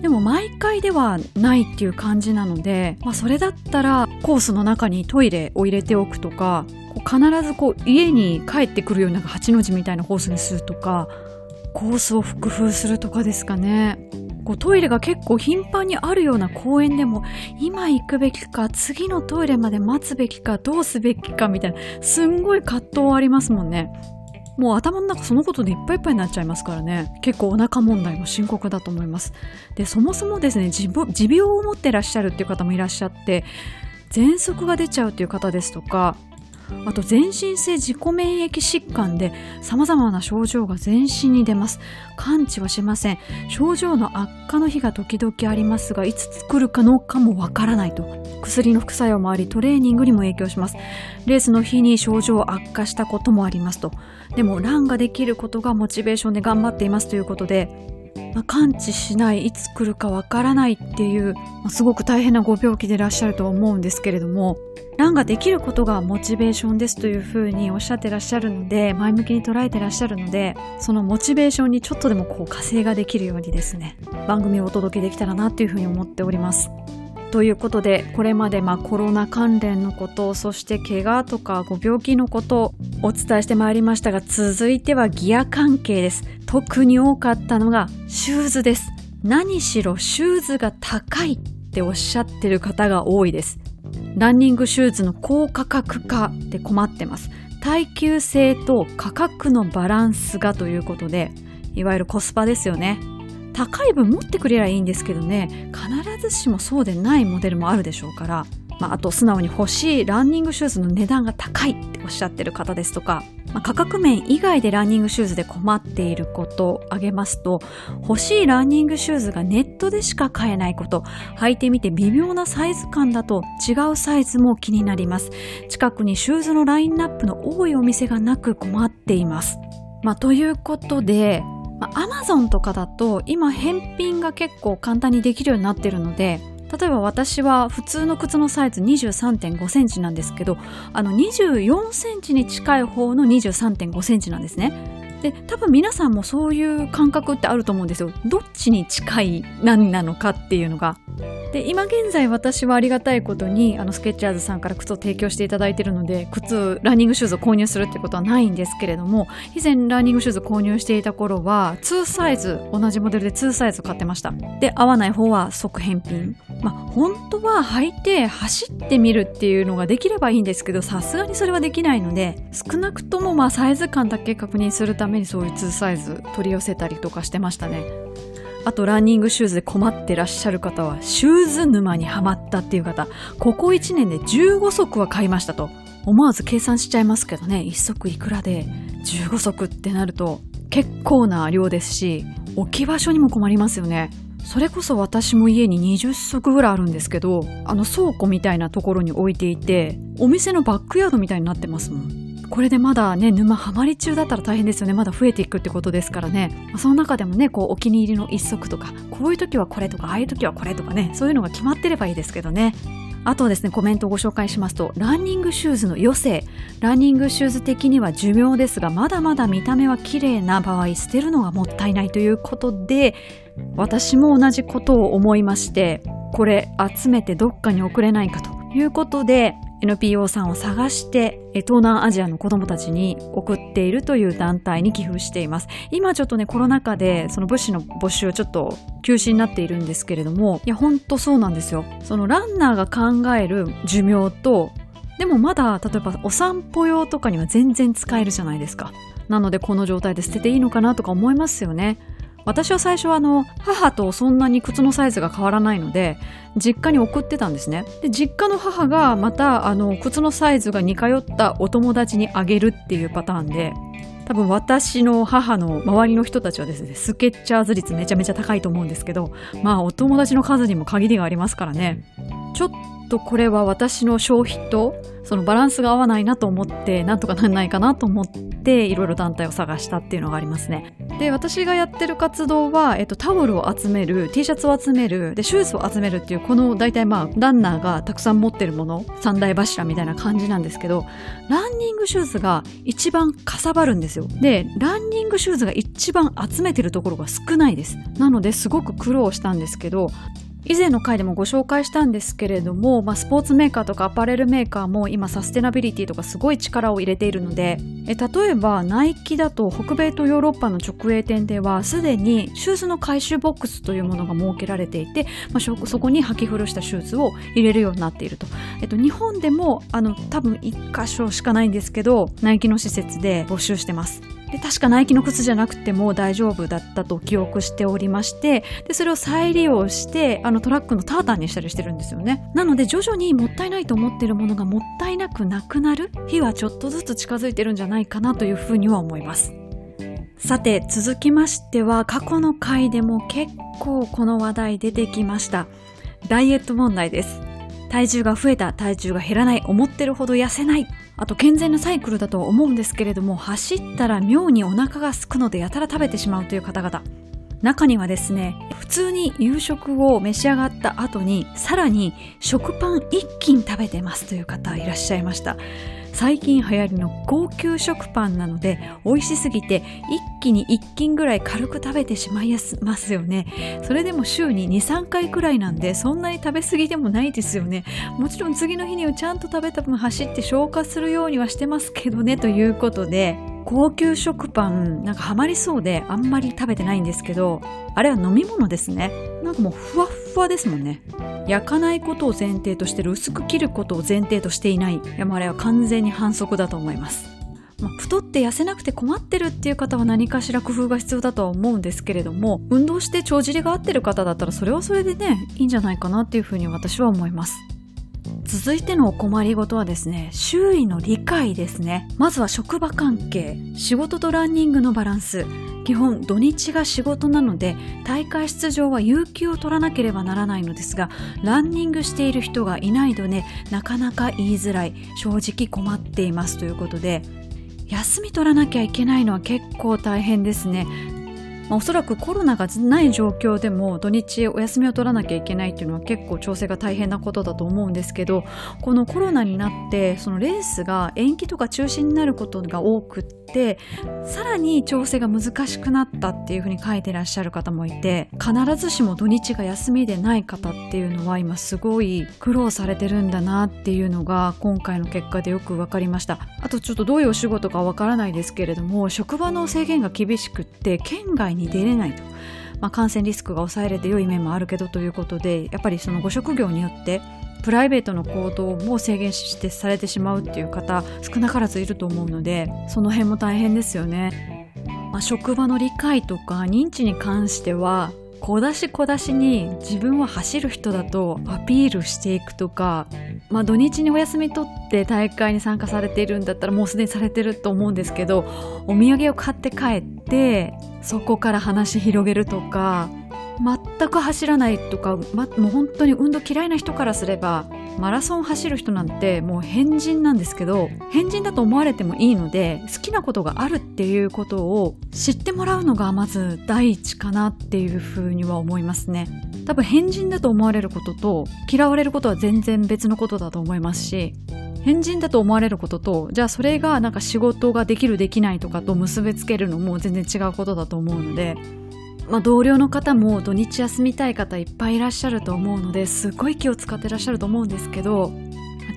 でも毎回ではないっていう感じなので、まあ、それだったらコースの中にトイレを入れておくとか必ずこう家に帰ってくるような8の字みたいなコースにするとかコースを工夫するとかですかね。こうトイレが結構頻繁にあるような公園でも今行くべきか次のトイレまで待つべきかどうすべきかみたいなすんごい葛藤ありますもんね。もう頭の中そのことでいっぱいいっぱいになっちゃいますからね。結構お腹問題も深刻だと思います。でそもそもですね持病を持ってらっしゃるっていう方もいらっしゃって喘息が出ちゃうという方ですとかあと全身性自己免疫疾患で様々な症状が全身に出ます。完治はしません。症状の悪化の日が時々ありますが、いつ来るかのかもわからないと。薬の副作用もあり、トレーニングにも影響します。レースの日に症状悪化したこともありますと。でも、ランができることがモチベーションで頑張っていますということで、まあ、完治しないいつ来るかわからないっていう、まあ、すごく大変なご病気でいらっしゃるとは思うんですけれどもランができることがモチベーションですというふうにおっしゃってらっしゃるので前向きに捉えてらっしゃるのでそのモチベーションにちょっとでもこう火星ができるようにですね番組をお届けできたらなというふうに思っております。ということでこれまでまコロナ関連のことそして怪我とかご病気のことをお伝えしてまいりましたが続いてはギア関係です。特に多かったのがシューズです。何しろシューズが高いっておっしゃってる方が多いです。ランニングシューズの高価格化で困ってます。耐久性と価格のバランスがということでいわゆるコスパですよね。高い分持ってくれりゃいいんですけどね。必ずしもそうでないモデルもあるでしょうから、まあ、あと素直に欲しいランニングシューズの値段が高いっておっしゃってる方ですとか、まあ、価格面以外でランニングシューズで困っていることを挙げますと欲しいランニングシューズがネットでしか買えないこと履いてみて微妙なサイズ感だと違うサイズも気になります。近くにシューズのラインナップの多いお店がなく困っています。まあ、ということでまあ、Amazon とかだと今返品が結構簡単にできるようになってるので例えば私は普通の靴のサイズ23.5センチなんですけどあの24センチに近い方の23.5センチなんですね。で多分皆さんもそういう感覚ってあると思うんですよ。どっちに近い何なのかっていうのが。で今現在私はありがたいことにあのスケッチャーズさんから靴を提供していただいてるので靴ランニングシューズを購入するってことはないんですけれども以前ランニングシューズ購入していた頃は2サイズ同じモデルで2サイズ買ってましたで合わない方は即返品まあ本当は履いて走ってみるっていうのができればいいんですけどさすがにそれはできないので少なくともまあサイズ感だけ確認するためにそういう2サイズ取り寄せたりとかしてましたね。あとランニングシューズで困ってらっしゃる方はシューズ沼にはまったっていう方。ここ1年で15足は買いましたと。思わず計算しちゃいますけどね。1足いくらで15足ってなると結構な量ですし置き場所にも困りますよね。それこそ私も家に20足ぐらいあるんですけどあの倉庫みたいなところに置いていてお店のバックヤードみたいになってますもん。これでまだね沼ハマり中だったら大変ですよね。まだ増えていくってことですからね。その中でもねこうお気に入りの一足とかこういう時はこれとかああいう時はこれとかねそういうのが決まってればいいですけどね。あとですね、コメントをご紹介しますと、ランニングシューズの余生。ランニングシューズ的には寿命ですが、まだまだ見た目は綺麗な場合、捨てるのがもったいないということで、私も同じことを思いましてこれ集めてどっかに送れないかということで NPO さんを探して東南アジアの子どもたちに送っているという団体に寄付しています。今ちょっとねコロナ禍でその物資の募集ちょっと休止になっているんですけれどもいやほんとそうなんですよ。そのランナーが考える寿命とでもまだ例えばお散歩用とかには全然使えるじゃないですか。なのでこの状態で捨てていいのかなとか思いますよね。私は最初はあの母とそんなに靴のサイズが変わらないので実家に送ってたんですね。で実家の母がまたあの靴のサイズが似通ったお友達にあげるっていうパターンで多分私の母の周りの人たちはですねスケッチャーズ率めちゃめちゃ高いと思うんですけどまあお友達の数にも限りがありますからね。ちょっとこれは私の消費とそのバランスが合わないなと思ってなんとかなんないかなと思っていろいろ団体を探したっていうのがありますね。で私がやってる活動は、えっと、タオルを集める T シャツを集めるでシューズを集めるっていうこの大体まあランナーがたくさん持ってるもの三大柱みたいな感じなんですけどランニングシューズが一番かさばるんですよ。でランニングシューズが一番集めてるところが少ないです。なのですごく苦労したんですけど以前の回でもご紹介したんですけれども、まあ、スポーツメーカーとかアパレルメーカーも今サステナビリティとかすごい力を入れているのでえ例えばナイキだと北米とヨーロッパの直営店ではすでにシューズの回収ボックスというものが設けられていて、まあ、そこに履き古したシューズを入れるようになっていると、えっと、日本でもあの多分1箇所しかないんですけどナイキの施設で募集してます。で確かナイキの靴じゃなくても大丈夫だったと記憶しておりましてでそれを再利用してあのトラックのタータンにしたりしてるんですよね。なので徐々にもったいないと思ってるものがもったいなくなくなる。日はちょっとずつ近づいてるんじゃないかなというふうには思います。さて続きましては過去の回でも結構この話題出てきました。ダイエット問題です。体重が増えた体重が減らない思ってるほど痩せない。あと健全なサイクルだと思うんですけれども走ったら妙にお腹が空くのでやたら食べてしまうという方々。中にはですね普通に夕食を召し上がった後にさらに食パン一斤食べてますという方いらっしゃいました。最近流行りの高級食パンなので美味しすぎて一気に1斤ぐらい軽く食べてしまいますよね。それでも週に23回くらいなんでそんなに食べ過ぎでもないですよね。もちろん次の日にはちゃんと食べた分走って消化するようにはしてますけどねということで高級食パンなんかハマりそうであんまり食べてないんですけどあれは飲み物ですね。なんかもうふわっふわですもんね。焼かないことを前提としてる薄く切ることを前提としていない。いやもうあれは完全に反則だと思います。まあ、太って痩せなくて困ってるっていう方は何かしら工夫が必要だとは思うんですけれども運動して帳尻が合ってる方だったらそれはそれでねいいんじゃないかなっていうふうに私は思います。続いてのお困りごとはですね、周囲の理解ですね。まずは職場関係、仕事とランニングのバランス。基本土日が仕事なので大会出場は有給を取らなければならないのですがランニングしている人がいないのでなかなか言いづらい正直困っていますということで休み取らなきゃいけないのは結構大変ですねまあ、おそらくコロナがない状況でも土日お休みを取らなきゃいけないっていうのは結構調整が大変なことだと思うんですけどこのコロナになってそのレースが延期とか中止になることが多くってさらに調整が難しくなったっていうふうに書いてらっしゃる方もいて必ずしも土日が休みでない方っていうのは今すごい苦労されてるんだなっていうのが今回の結果でよく分かりました。あとちょっとどういうお仕事かわからないですけれども職場の制限が厳しくって県外に出れないと。まあ、感染リスクが抑えれて良い面もあるけどということでやっぱりそのご職業によってプライベートの行動も制限してされてしまうっていう方少なからずいると思うのでその辺も大変ですよね。まあ、職場の理解とか認知に関しては小出し小出しに自分は走る人だとアピールしていくとか、まあ、土日にお休み取って大会に参加されているんだったらもうすでにされてると思うんですけどお土産を買って帰ってそこから話広げるとか全く走らないとか、ま、もう本当に運動嫌いな人からすればマラソン走る人なんてもう変人なんですけど変人だと思われてもいいので好きなことがあるっていうことを知ってもらうのがまず第一かなっていうふうには思いますね。多分変人だと思われることと嫌われることは全然別のことだと思いますし変人だと思われることとじゃあそれがなんか仕事ができるできないとかと結びつけるのも全然違うことだと思うのでまあ、同僚の方も土日休みたい方いっぱいいらっしゃると思うのですごい気を使ってらっしゃると思うんですけど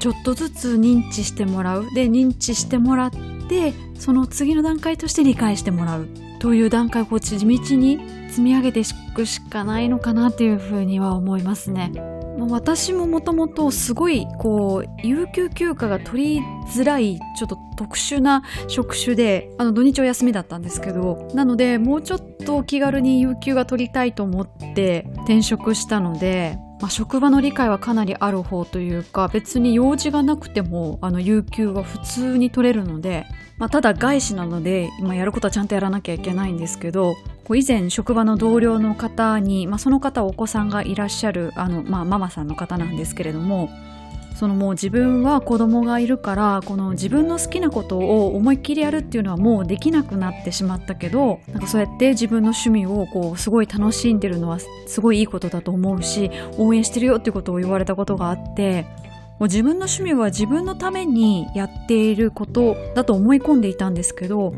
ちょっとずつ認知してもらうで認知してもらってその次の段階として理解してもらうという段階を地道に積み上げていくしかないのかなというふうには思いますね。私ももともとすごいこう有給休暇が取りづらいちょっと特殊な職種であの土日お休みだったんですけどなのでもうちょっと気軽に有給が取りたいと思って転職したのでまあ、職場の理解はかなりある方というか別に用事がなくてもあの有給は普通に取れるので、まあ、ただ外資なので今やることはちゃんとやらなきゃいけないんですけど以前職場の同僚の方に、まあ、その方お子さんがいらっしゃるあの、まあ、ママさんの方なんですけれどもそのもう自分は子供がいるからこの自分の好きなことを思いっきりやるっていうのはもうできなくなってしまったけどなんかそうやって自分の趣味をこうすごい楽しんでるのはすごいいいことだと思うし応援してるよっていうことを言われたことがあってもう自分の趣味は自分のためにやっていることだと思い込んでいたんですけど、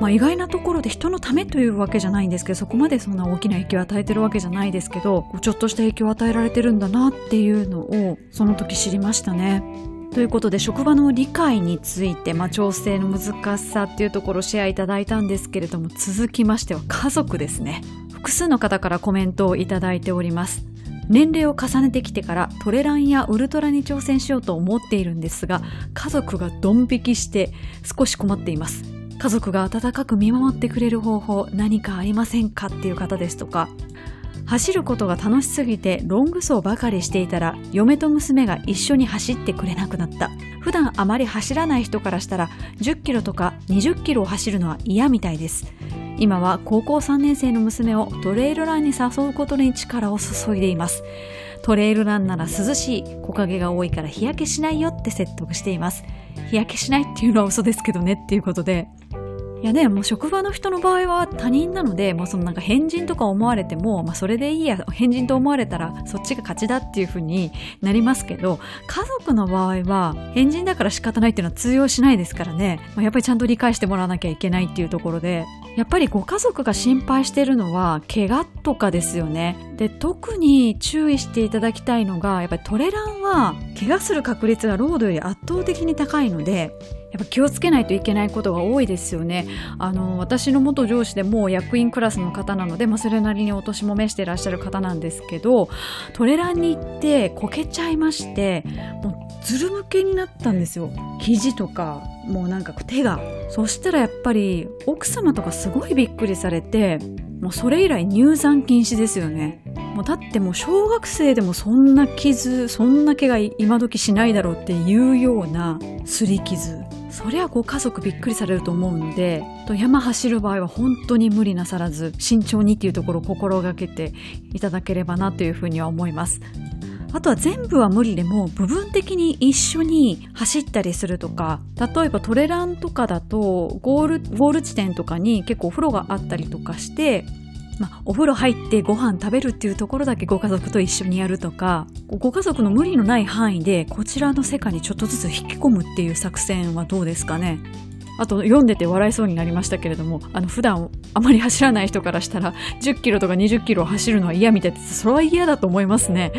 まあ、意外なところで人のためというわけじゃないんですけどそこまでそんな大きな影響を与えてるわけじゃないですけどちょっとした影響を与えられてるんだなっていうのをその時知りましたね。ということで職場の理解について、まあ、調整の難しさっていうところをシェアいただいたんですけれども続きましては家族ですね複数の方からコメントをいただいております年齢を重ねてきてからトレランやウルトラに挑戦しようと思っているんですが家族がドン引きして少し困っています。家族が温かく見守ってくれる方法何かありませんかっていう方ですとか。走ることが楽しすぎてロング走ばかりしていたら嫁と娘が一緒に走ってくれなくなった。普段あまり走らない人からしたら10キロとか20キロを走るのは嫌みたいです。今は高校3年生の娘をトレイルランに誘うことに力を注いでいます。トレイルランなら涼しい木陰が多いから日焼けしないよって説得しています。日焼けしないっていうのは嘘ですけどねっていうことで。いやね、もう職場の人の場合は他人なので、もうそのなんか変人とか思われても、まあそれでいいや、変人と思われたらそっちが勝ちだっていう風になりますけど、家族の場合は変人だから仕方ないっていうのは通用しないですからね、まあ、やっぱりちゃんと理解してもらわなきゃいけないっていうところで、やっぱりご家族が心配してるのは怪我とかですよね。で、特に注意していただきたいのが、やっぱりトレランは怪我する確率がロードより圧倒的に高いので、やっぱ気をつけないといけないことが多いですよね。あの私の元上司でもう役員クラスの方なので、まあ、それなりにお年も召してらっしゃる方なんですけどトレランに行ってこけちゃいましてもうずるむけになったんですよ。肘とかもうなんか手が。そしたらやっぱり奥様とかすごいびっくりされてもうそれ以来入山禁止ですよね。もうだってもう小学生でもそんな傷そんな怪我今時しないだろうっていうような擦り傷。そりゃご家族びっくりされると思うので山走る場合は本当に無理なさらず慎重にっていうところを心がけていただければなというふうには思います。あとは全部は無理でも部分的に一緒に走ったりするとか例えばトレランとかだとゴールゴール地点とかに結構お風呂があったりとかしてまあ、お風呂入ってご飯食べるっていうところだけご家族と一緒にやるとかご家族の無理のない範囲でこちらの世界にちょっとずつ引き込むっていう作戦はどうですかね。あと読んでて笑いそうになりましたけれどもあの普段あまり走らない人からしたら10キロとか20キロ走るのは嫌みたいですそれは嫌だと思いますね。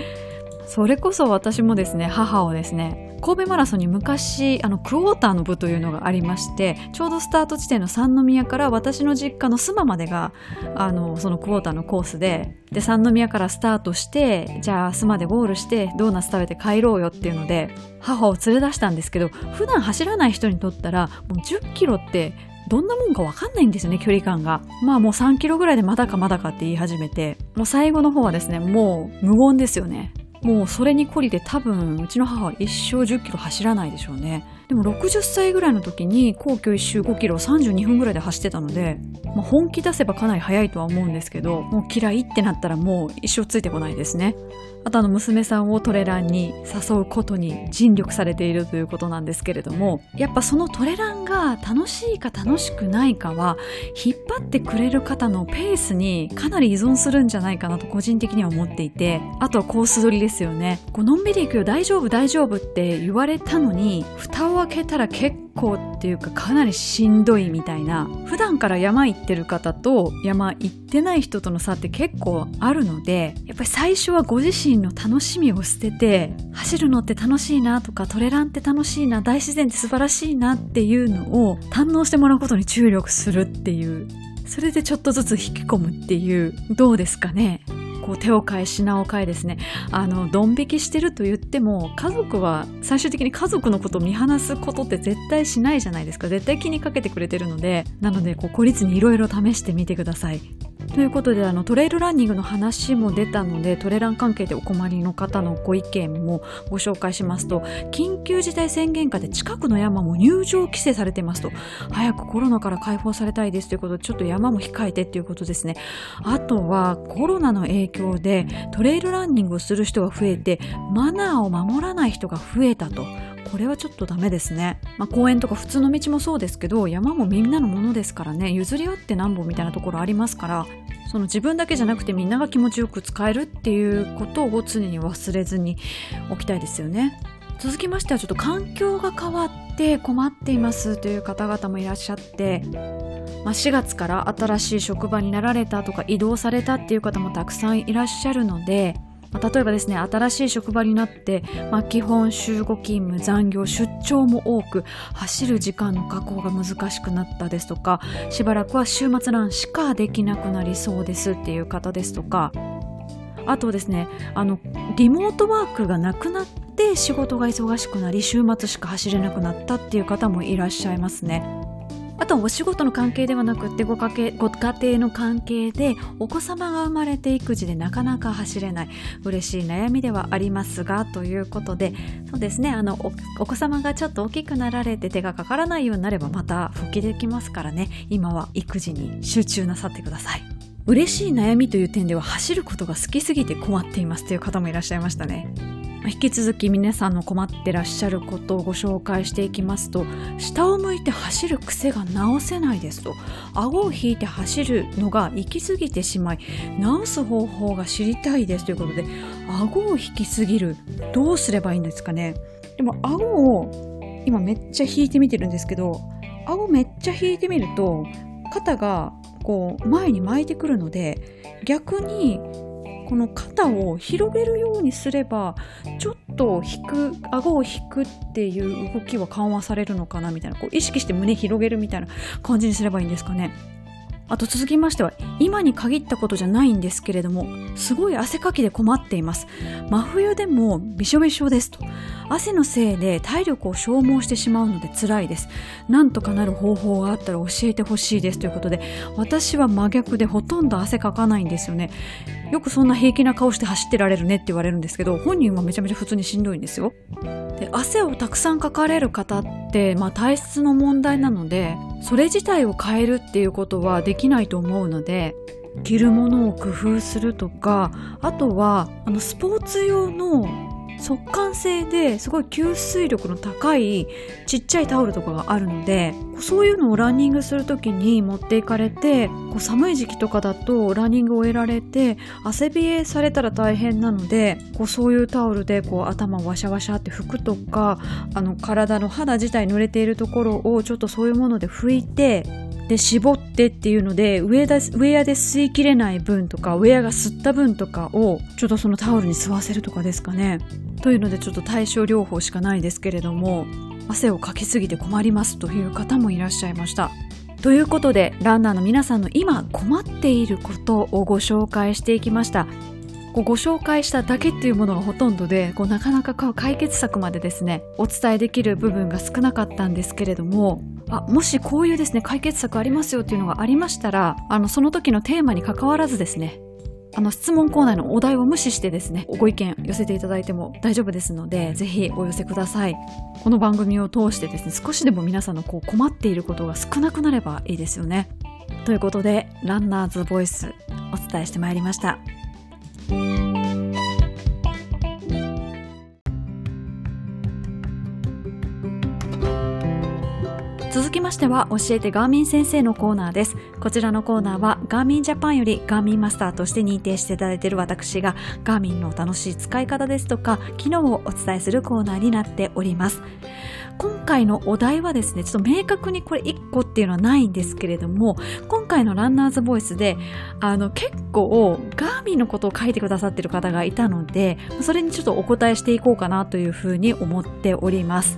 それこそ私もですね母をですね神戸マラソンに昔あのクォーターの部というのがありましてちょうどスタート地点の三宮から私の実家の須磨までがあのそのクォーターのコースでで三宮からスタートしてじゃあ須磨でゴールしてドーナツ食べて帰ろうよっていうので母を連れ出したんですけど普段走らない人にとったらもう10キロってどんなもんかわかんないんですよね、距離感が。まあもう3キロぐらいでまだかまだかって言い始めて、もう最後の方はですね、もう無言ですよね。もうそれに懲りで多分うちの母は一生10キロ走らないでしょうね。でも60歳ぐらいの時に皇居一周5キロ32分ぐらいで走ってたので、まあ、本気出せばかなり速いとは思うんですけど、もう嫌いってなったらもう一生ついてこないですね。あとあの娘さんをトレランに誘うことに尽力されているということなんですけれどもやっぱそのトレランが楽しいか楽しくないかは引っ張ってくれる方のペースにかなり依存するんじゃないかなと個人的には思っていてあとはコース取りですよね。こうのんびり行くよ大丈夫大丈夫って言われたのに蓋をを開けたら結構っていうかかなりしんどいみたいな普段から山行ってる方と山行ってない人との差って結構あるのでやっぱり最初はご自身の楽しみを捨てて走るのって楽しいなとかトレランって楽しいな大自然って素晴らしいなっていうのを堪能してもらうことに注力するっていうそれでちょっとずつ引き込むっていうどうですかね?こう手を変え品を変えですね。あのドン引きしてると言っても家族は最終的に家族のことを見放すことって絶対しないじゃないですか。絶対気にかけてくれてるのでなのでこう孤立にいろいろ試してみてください。ということであのトレイルランニングの話も出たのでトレラン関係でお困りの方のご意見もご紹介しますと緊急事態宣言下で近くの山も入場規制されていますと。早くコロナから解放されたいですということでちょっと山も控えてっていうことですね。あとはコロナの影響でトレイルランニングをする人が増えてマナーを守らない人が増えたと。これはちょっとダメですね。まあ、公園とか普通の道もそうですけど、山もみんなのものですからね、譲り合ってなんぼみたいなところありますから、その自分だけじゃなくてみんなが気持ちよく使えるっていうことを常に忘れずに置きたいですよね。続きましてはちょっと環境が変わって困っていますという方々もいらっしゃって、まあ、4月から新しい職場になられたとか移動されたっていう方もたくさんいらっしゃるので、まあ、例えばですね新しい職場になって、まあ、基本週5勤務残業出張も多く走る時間の確保が難しくなったですとかしばらくは週末ランしかできなくなりそうですっていう方ですとかあとですねあのリモートワークがなくなって仕事が忙しくなり週末しか走れなくなったっていう方もいらっしゃいますね。あとお仕事の関係ではなくってご家ご家庭の関係でお子様が生まれて育児でなかなか走れない。嬉しい悩みではありますがということで。そうですね。あのお子様がちょっと大きくなられて手がかからないようになればまた復帰できますからね。今は育児に集中なさってください。嬉しい悩みという点では走ることが好きすぎて困っていますという方もいらっしゃいましたね。引き続き皆さんの困ってらっしゃることをご紹介していきますと下を向いて走る癖が直せないですと。顎を引いて走るのが行き過ぎてしまい直す方法が知りたいですということで顎を引きすぎるどうすればいいんですかね。でも顎を今めっちゃ引いてみてるんですけど顎めっちゃ引いてみると肩がこう前に巻いてくるので逆にこの肩を広げるようにすればちょっと引く顎を引くっていう動きは緩和されるのかなみたいなこう意識して胸広げるみたいな感じにすればいいんですかね。あと続きましては今に限ったことじゃないんですけれどもすごい汗かきで困っています。真冬でもびしょびしょですと。汗のせいで体力を消耗してしまうので辛いです。なんとかなる方法があったら教えてほしいですということで私は真逆でほとんど汗かかないんですよね。よくそんな平気な顔して走ってられるねって言われるんですけど本人はめちゃめちゃ普通にしんどいんですよ。で汗をたくさんかかれる方って、まあ、体質の問題なのでそれ自体を変えるっていうことはできないと思うので着るものを工夫するとかあとはあのスポーツ用の速乾性ですごい吸水力の高いちっちゃいタオルとかがあるのでそういうのをランニングする時に持っていかれてこう寒い時期とかだとランニングを終えられて汗冷えされたら大変なのでこうそういうタオルでこう頭をワシャワシャって拭くとかあの体の肌自体濡れているところをちょっとそういうもので拭いてで絞ってっていうのでウェアウェアで吸いきれない分とかウェアが吸った分とかをちょっとそのタオルに吸わせるとかですかね。というのでちょっと対症療法しかないですけれども汗をかきすぎて困りますという方もいらっしゃいました。ということでランナーの皆さんの今困っていることをご紹介していきました。こうご紹介しただけっていうものがほとんどでこうなかなか解決策までですねお伝えできる部分が少なかったんですけれどもあもしこういうですね解決策ありますよっていうのがありましたらあのその時のテーマに関わらずですねあの質問コーナーのお題を無視してですねご意見寄せていただいても大丈夫ですのでぜひお寄せください。この番組を通してですね少しでも皆さんのこう困っていることが少なくなればいいですよね。ということでランナーズボイスお伝えしてまいりました。続きましては教えてガーミン先生のコーナーですこちらのコーナーはガーミンジャパンよりガーミンマスターとして認定していただいている私がガーミンの楽しい使い方ですとか機能をお伝えするコーナーになっております今回のお題はですね、ちょっと明確にこれ1個っていうのはないんですけれども、今回のランナーズボイスで、あの、結構、ガーミンのことを書いてくださってる方がいたので、それにちょっとお答えしていこうかなというふうに思っております。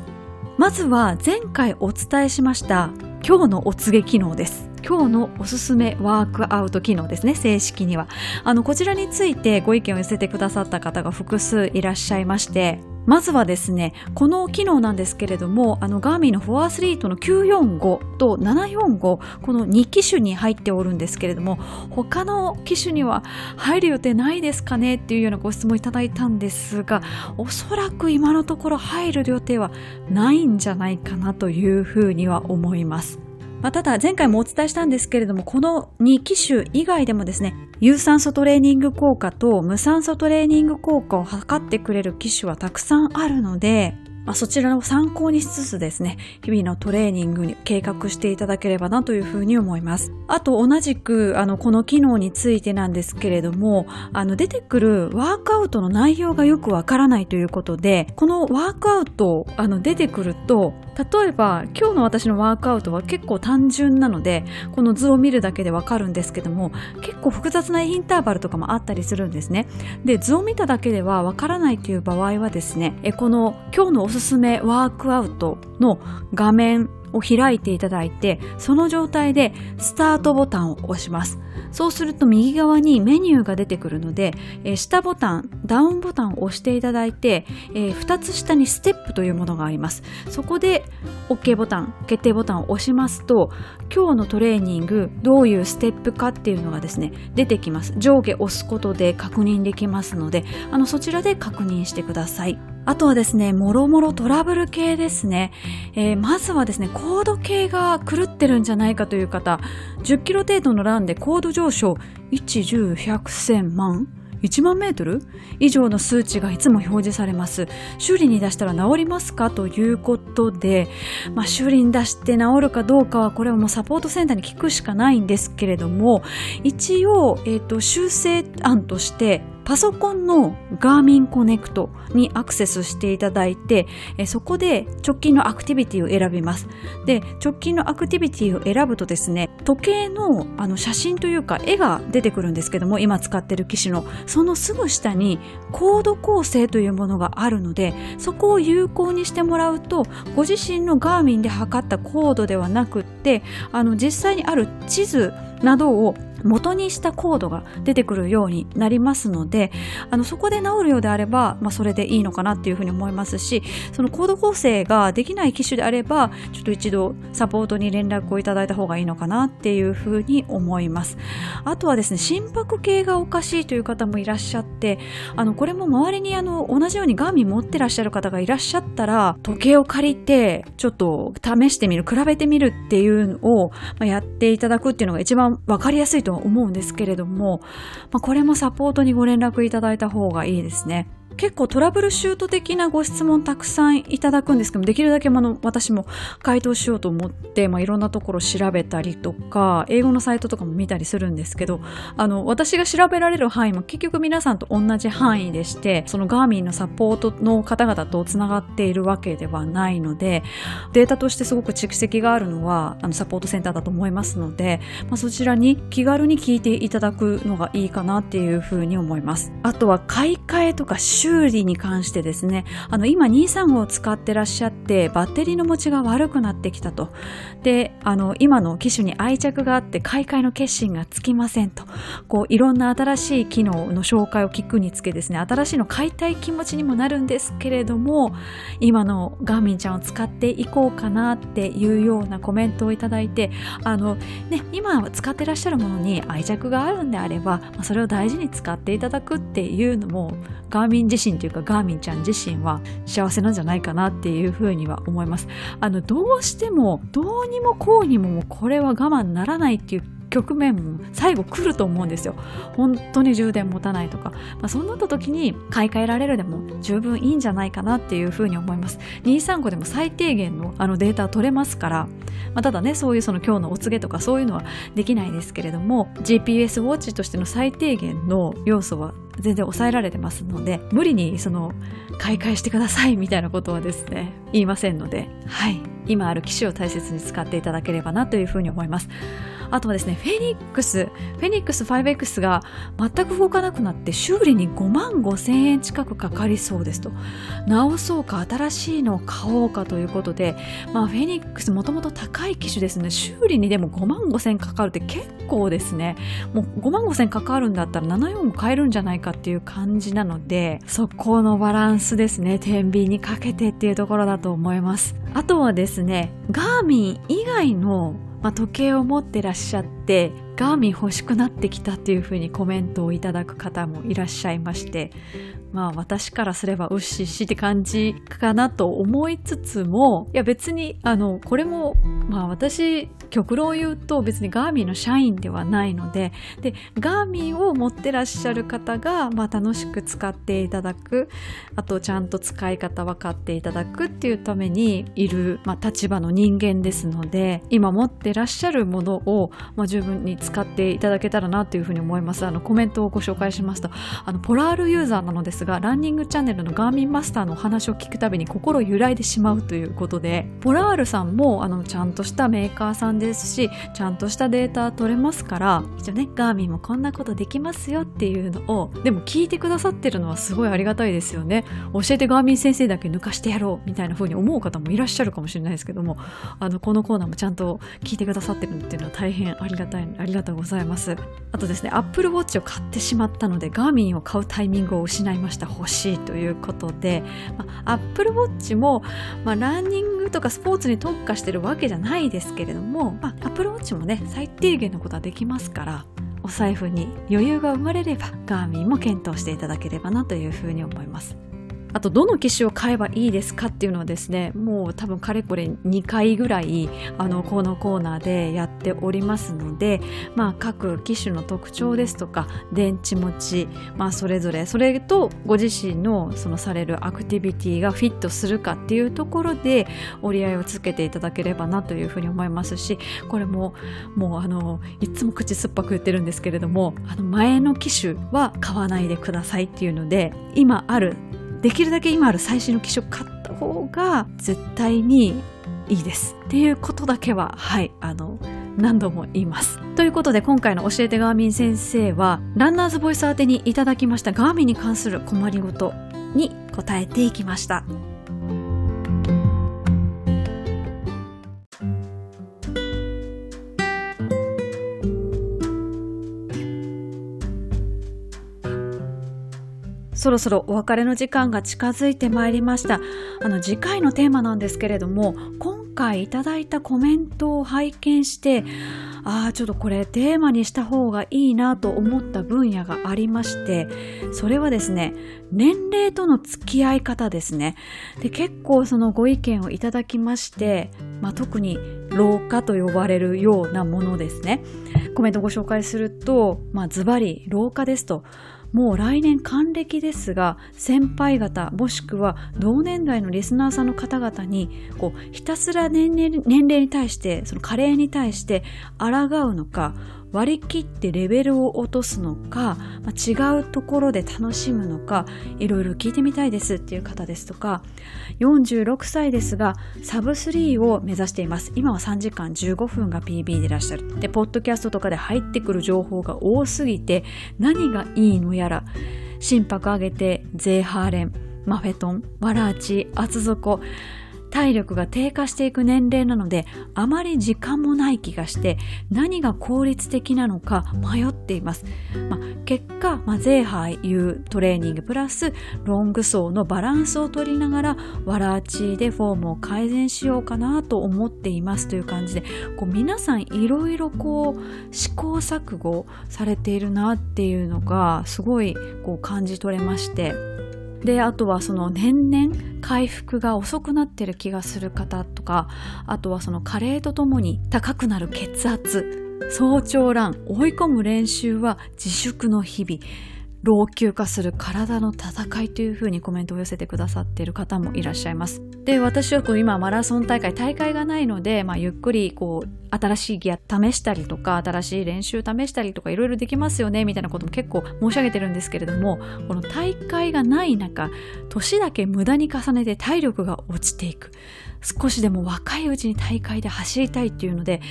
まずは前回お伝えしました今日のお告げ機能です。今日のおすすめワークアウト機能ですね、正式には。あの、こちらについてご意見を寄せてくださった方が複数いらっしゃいまして、まずはですね、この機能なんですけれども、あの、ガーミンのフォアスリートの945と745、この2機種に入っておるんですけれども、他の機種には入る予定ないですかねっていうようなご質問いただいたんですが、おそらく今のところ入る予定はないんじゃないかなというふうには思います。まあ、ただ前回もお伝えしたんですけれども、この2機種以外でもですね、有酸素トレーニング効果と無酸素トレーニング効果を測ってくれる機種はたくさんあるので、まあ、そちらを参考にしつつですね、日々のトレーニングに計画していただければなというふうに思います。あと同じく、あの、この機能についてなんですけれども、あの、出てくるワークアウトの内容がよくわからないということで、このワークアウト、あの、出てくると、例えば今日の私のワークアウトは結構単純なのでこの図を見るだけでわかるんですけども結構複雑なインターバルとかもあったりするんですねで図を見ただけではわからないという場合はですねえこの今日のすすめワークアウトの画面を開いていただいて、その状態でスタートボタンを押します。そうすると右側にメニューが出てくるので、えー、下ボタン、ダウンボタンを押していただいて、えー、2つ下にステップというものがあります。そこで OK ボタン、決定ボタンを押しますと、今日のトレーニング、どういうステップかっていうのがですね、出てきます。上下押すことで確認できますので、あの、そちらで確認してください。あとはですね、もろもろトラブル系ですね。えー、まずはですね、コード系が狂ってるんじゃないかという方、10キロ程度のランでコード上昇、1、10、100、1000万。1万メートル？以上の数値がいつも表示されます。修理に出したら治りますかということで、まあ、修理に出して治るかどうかはこれはもうサポートセンターに聞くしかないんですけれども、一応、えっ、ー、と、修正案として、パソコンのガーミンコネクトにアクセスしていただいて、えそこで直近のアクティビティを選びます。で、直近のアクティビティを選ぶとですね、時計のあの写真というか絵が出てくるんですけども、今使ってる機種の、そのすぐ下にコード構成というものがあるので、そこを有効にしてもらうと、ご自身のガーミンで測ったコードではなくって、あの実際にある地図などを元にしたコードが出てくるようになりますので、あの、そこで治るようであれば、まあ、それでいいのかなっていうふうに思いますし、そのコード構成ができない機種であれば、ちょっと一度サポートに連絡をいただいた方がいいのかなっていうふうに思います。あとはですね、心拍計がおかしいという方もいらっしゃって、あの、これも周りにあの、同じようにガーミン持ってらっしゃる方がいらっしゃったら、時計を借りて、ちょっと試してみる、比べてみるっていうのを、やっていただくっていうのが一番わかりやすいとと思うんですけれども、まあ、これもサポートにご連絡いただいた方がいいですね。結構トラブルシュート的なご質問たくさんいただくんですけどできるだけの私も回答しようと思って、まあ、いろんなところ調べたりとか英語のサイトとかも見たりするんですけどあの私が調べられる範囲も結局皆さんと同じ範囲でしてそのガーミンのサポートの方々とつながっているわけではないのでデータとしてすごく蓄積があるのはあのサポートセンターだと思いますので、まあ、そちらに気軽に聞いていただくのがいいかなっていうふうに思います。あとは買い替えとか修修理に関してですね、あの、今235を使ってらっしゃって、バッテリーの持ちが悪くなってきたと。で、あの、今の機種に愛着があって買い替えの決心がつきませんと。こう、いろんな新しい機能の紹介を聞くにつけですね、新しいの買いたい気持ちにもなるんですけれども、今のガーミンちゃんを使っていこうかなっていうようなコメントをいただいて、あの、ね、今使ってらっしゃるものに愛着があるんであれば、それを大事に使っていただくっていうのも、ガーミン自身というかガーミンちゃん自身は幸せなんじゃないかなっていうふうには思います。あの、どうしても、どうにもこうにももうこれは我慢ならないっていう局面も最後来ると思うんですよ。本当に充電持たないとか。まあ、そうなった時に買い替えられるでも十分いいんじゃないかなっていうふうに思います。235でも最低限のあのデータ取れますから、まあ、ただね、そういうその今日のお告げとかそういうのはできないですけれども、GPS ウォッチとしての最低限の要素は全然抑えられてますので、無理にその、買い替えしてくださいみたいなことはですね、言いませんので、はい。今ある機種を大切に使っていただければなというふうに思います。あとはですね、フェニックス、フェニックス 5X が全く動かなくなって修理に5万5千円近くかかりそうですと。直そうか新しいのを買おうかということで、まあフェニックスもともと高い機種ですね。修理にでも5万5千円かかるって結構ですね。もう5万5千円かかるんだったら74も買えるんじゃないかっていう感じなので、そこのバランスですね。天秤にかけてっていうところだと思います。あとはですね、ガーミン以外のまあ、時計を持ってらっしゃってガーミン欲しくなってきたっていうふうにコメントをいただく方もいらっしゃいましてまあ私からすればうっしっしって感じかなと思いつつもいや別にあのこれもまあ私極論言うと別にガーミンの社員ではないのででガーミンを持ってらっしゃる方が、まあ、楽しく使っていただくあとちゃんと使い方分かっていただくっていうためにいる、まあ、立場の人間ですので今持ってらっしゃるものを、まあ、十分に使っていただけたらなというふうに思います。あのコメントをご紹介しますとあのポラールユーザーなのです。がランニングチャンネルのガーミンマスターのお話を聞くたびに心揺らいでしまうということでポラールさんもあのちゃんとしたメーカーさんですしちゃんとしたデータ取れますから一応ねガーミンもこんなことできますよっていうのをでも聞いてくださってるのはすごいありがたいですよね。教えてガーミン先生だけ抜かしてやろうみたいな風に思う方もいらっしゃるかもしれないですけどもあのこのコーナーもちゃんと聞いてくださってるっていうのは大変ありがたいありがとうございます。あとですね Apple Watch を買ってしまったのでガーミンを買うタイミングを失いまました欲しいということで、まあ、Apple Watch も、まあ、ランニングとかスポーツに特化してるわけじゃないですけれども、まあ、Apple Watch もね最低限のことはできますからお財布に余裕が生まれればガーミンも検討していただければなというふうに思います。あとどの機種を買えばいいですかっていうのはですねもう多分かれこれ2回ぐらいあのこのコーナーでやっておりますので、まあ、各機種の特徴ですとか電池持ち、まあ、それぞれそれとご自身のそのされるアクティビティがフィットするかっていうところで折り合いをつけていただければなというふうに思いますしこれももうあのいつも口酸っぱく言ってるんですけれどもあの前の機種は買わないでくださいっていうので今あるできるだけ今ある最新の機種を買った方が絶対にいいです。っていうことだけは、はい、あの、何度も言います。ということで今回の教えてガーミン先生はランナーズボイス宛てにいただきましたガーミンに関する困りごとに答えていきました。そろそろお別れの時間が近づいてまいりました。あの次回のテーマなんですけれども、今回いただいたコメントを拝見して、ああ、ちょっとこれテーマにした方がいいなと思った分野がありまして、それはですね、年齢との付き合い方ですね。で、結構そのご意見をいただきまして、まあ、特に老化と呼ばれるようなものですね。コメントご紹介すると、まあ、ズバリ老化ですと。もう来年還暦ですが先輩方もしくは同年代のリスナーさんの方々にこうひたすら年齢年齢に対してその加齢に対して抗うのか割り切ってレベルを落とすのか、まあ、違うところで楽しむのかいろいろ聞いてみたいですっていう方ですとか46歳ですがサブ3を目指しています。今は3時間15分が PB でいらっしゃる。でポッドキャストとかで入ってくる情報が多すぎて何がいいのやら心拍上げてゼーハーレンマフェトンワラーチ厚底体力が低下していく年齢なのであまり時間もない気がして何が効率的なのか迷っています、まあ、結果、まあ、ゼーハーいうトレーニングプラスロング走のバランスを取りながらわらちでフォームを改善しようかなと思っていますという感じでこう皆さんいろいろこう試行錯誤されているなっていうのがすごいこう感じ取れまして。であとはその年々回復が遅くなってる気がする方とかあとはその加齢とともに高くなる血圧早朝ラン、追い込む練習は自粛の日々。老朽化する体の戦いというふうにコメントを寄せてくださっている方もいらっしゃいます。で、私はこう今マラソン大会、大会がないので、まあ、ゆっくりこう新しいギア試したりとか、新しい練習試したりとかいろいろできますよね、みたいなことも結構申し上げてるんですけれども、この大会がない中、年だけ無駄に重ねて体力が落ちていく。少しでも若いうちに大会で走りたいっていうので、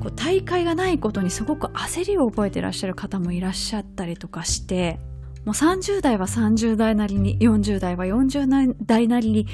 こう大会がないことにすごく焦りを覚えてらっしゃる方もいらっしゃったりとかしてもう30代は30代なりに40代は40代なりに、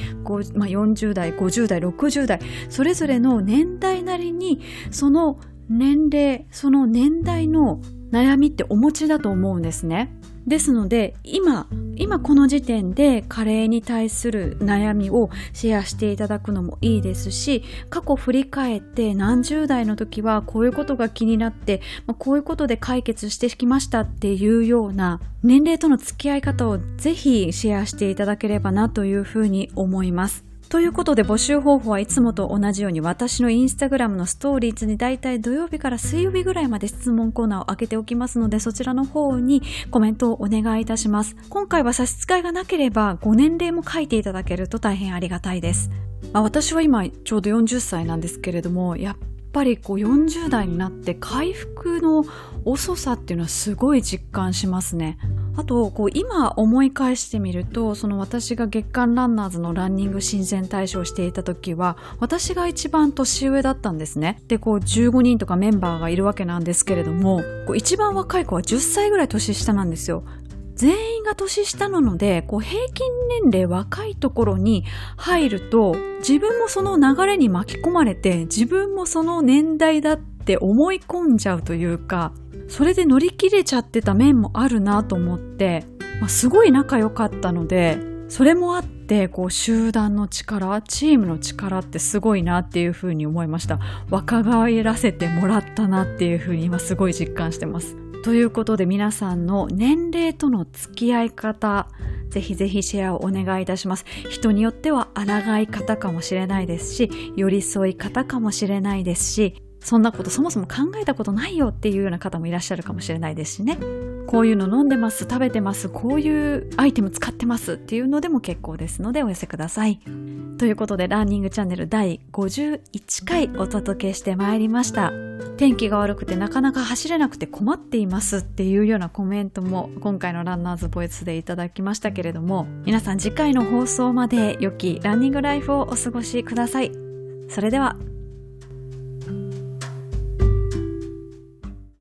まあ、40代50代60代それぞれの年代なりにその年齢その年代の悩みってお持ちだと思うんですね。ですので今今この時点で加齢に対する悩みをシェアしていただくのもいいですし過去振り返って何十代の時はこういうことが気になって、ま、こういうことで解決してきましたっていうような年齢との付き合い方をぜひシェアしていただければなというふうに思います。ということで募集方法はいつもと同じように私のインスタグラムのストーリーズにだいたい土曜日から水曜日ぐらいまで質問コーナーを開けておきますのでそちらの方にコメントをお願いいたします。今回は差し支えがなければご年齢も書いていただけると大変ありがたいです。まあ、私は今ちょうど40歳なんですけれどもやっぱりこう40代になって回復の遅さっていうのはすごい実感しますね。あと、こう今思い返してみると、その私が月間ランナーズのランニング親善大使をしていた時は、私が一番年上だったんですね。で、こう15人とかメンバーがいるわけなんですけれども、こう一番若い子は10歳ぐらい年下なんですよ。全員が年下なので、こう平均年齢若いところに入ると、自分もその流れに巻き込まれて、自分もその年代だって思い込んじゃうというか、それで乗り切れちゃってた面もあるなと思って、まあ、すごい仲良かったので、それもあって、こう集団の力、チームの力ってすごいなっていうふうに思いました。若返らせてもらったなっていうふうに今すごい実感してます。ということで皆さんの年齢との付き合い方、ぜひぜひシェアをお願いいたします。人によっては抗い方かもしれないですし、寄り添い方かもしれないですし、そんなことそもそも考えたことないよっていうような方もいらっしゃるかもしれないですしね。こういうの飲んでます、食べてます、こういうアイテム使ってますっていうのでも結構ですのでお寄せください。ということでランニングチャンネル第51回お届けしてまいりました。天気が悪くてなかなか走れなくて困っていますっていうようなコメントも今回のランナーズボイスでいただきましたけれども皆さん次回の放送まで良きランニングライフをお過ごしください。それでは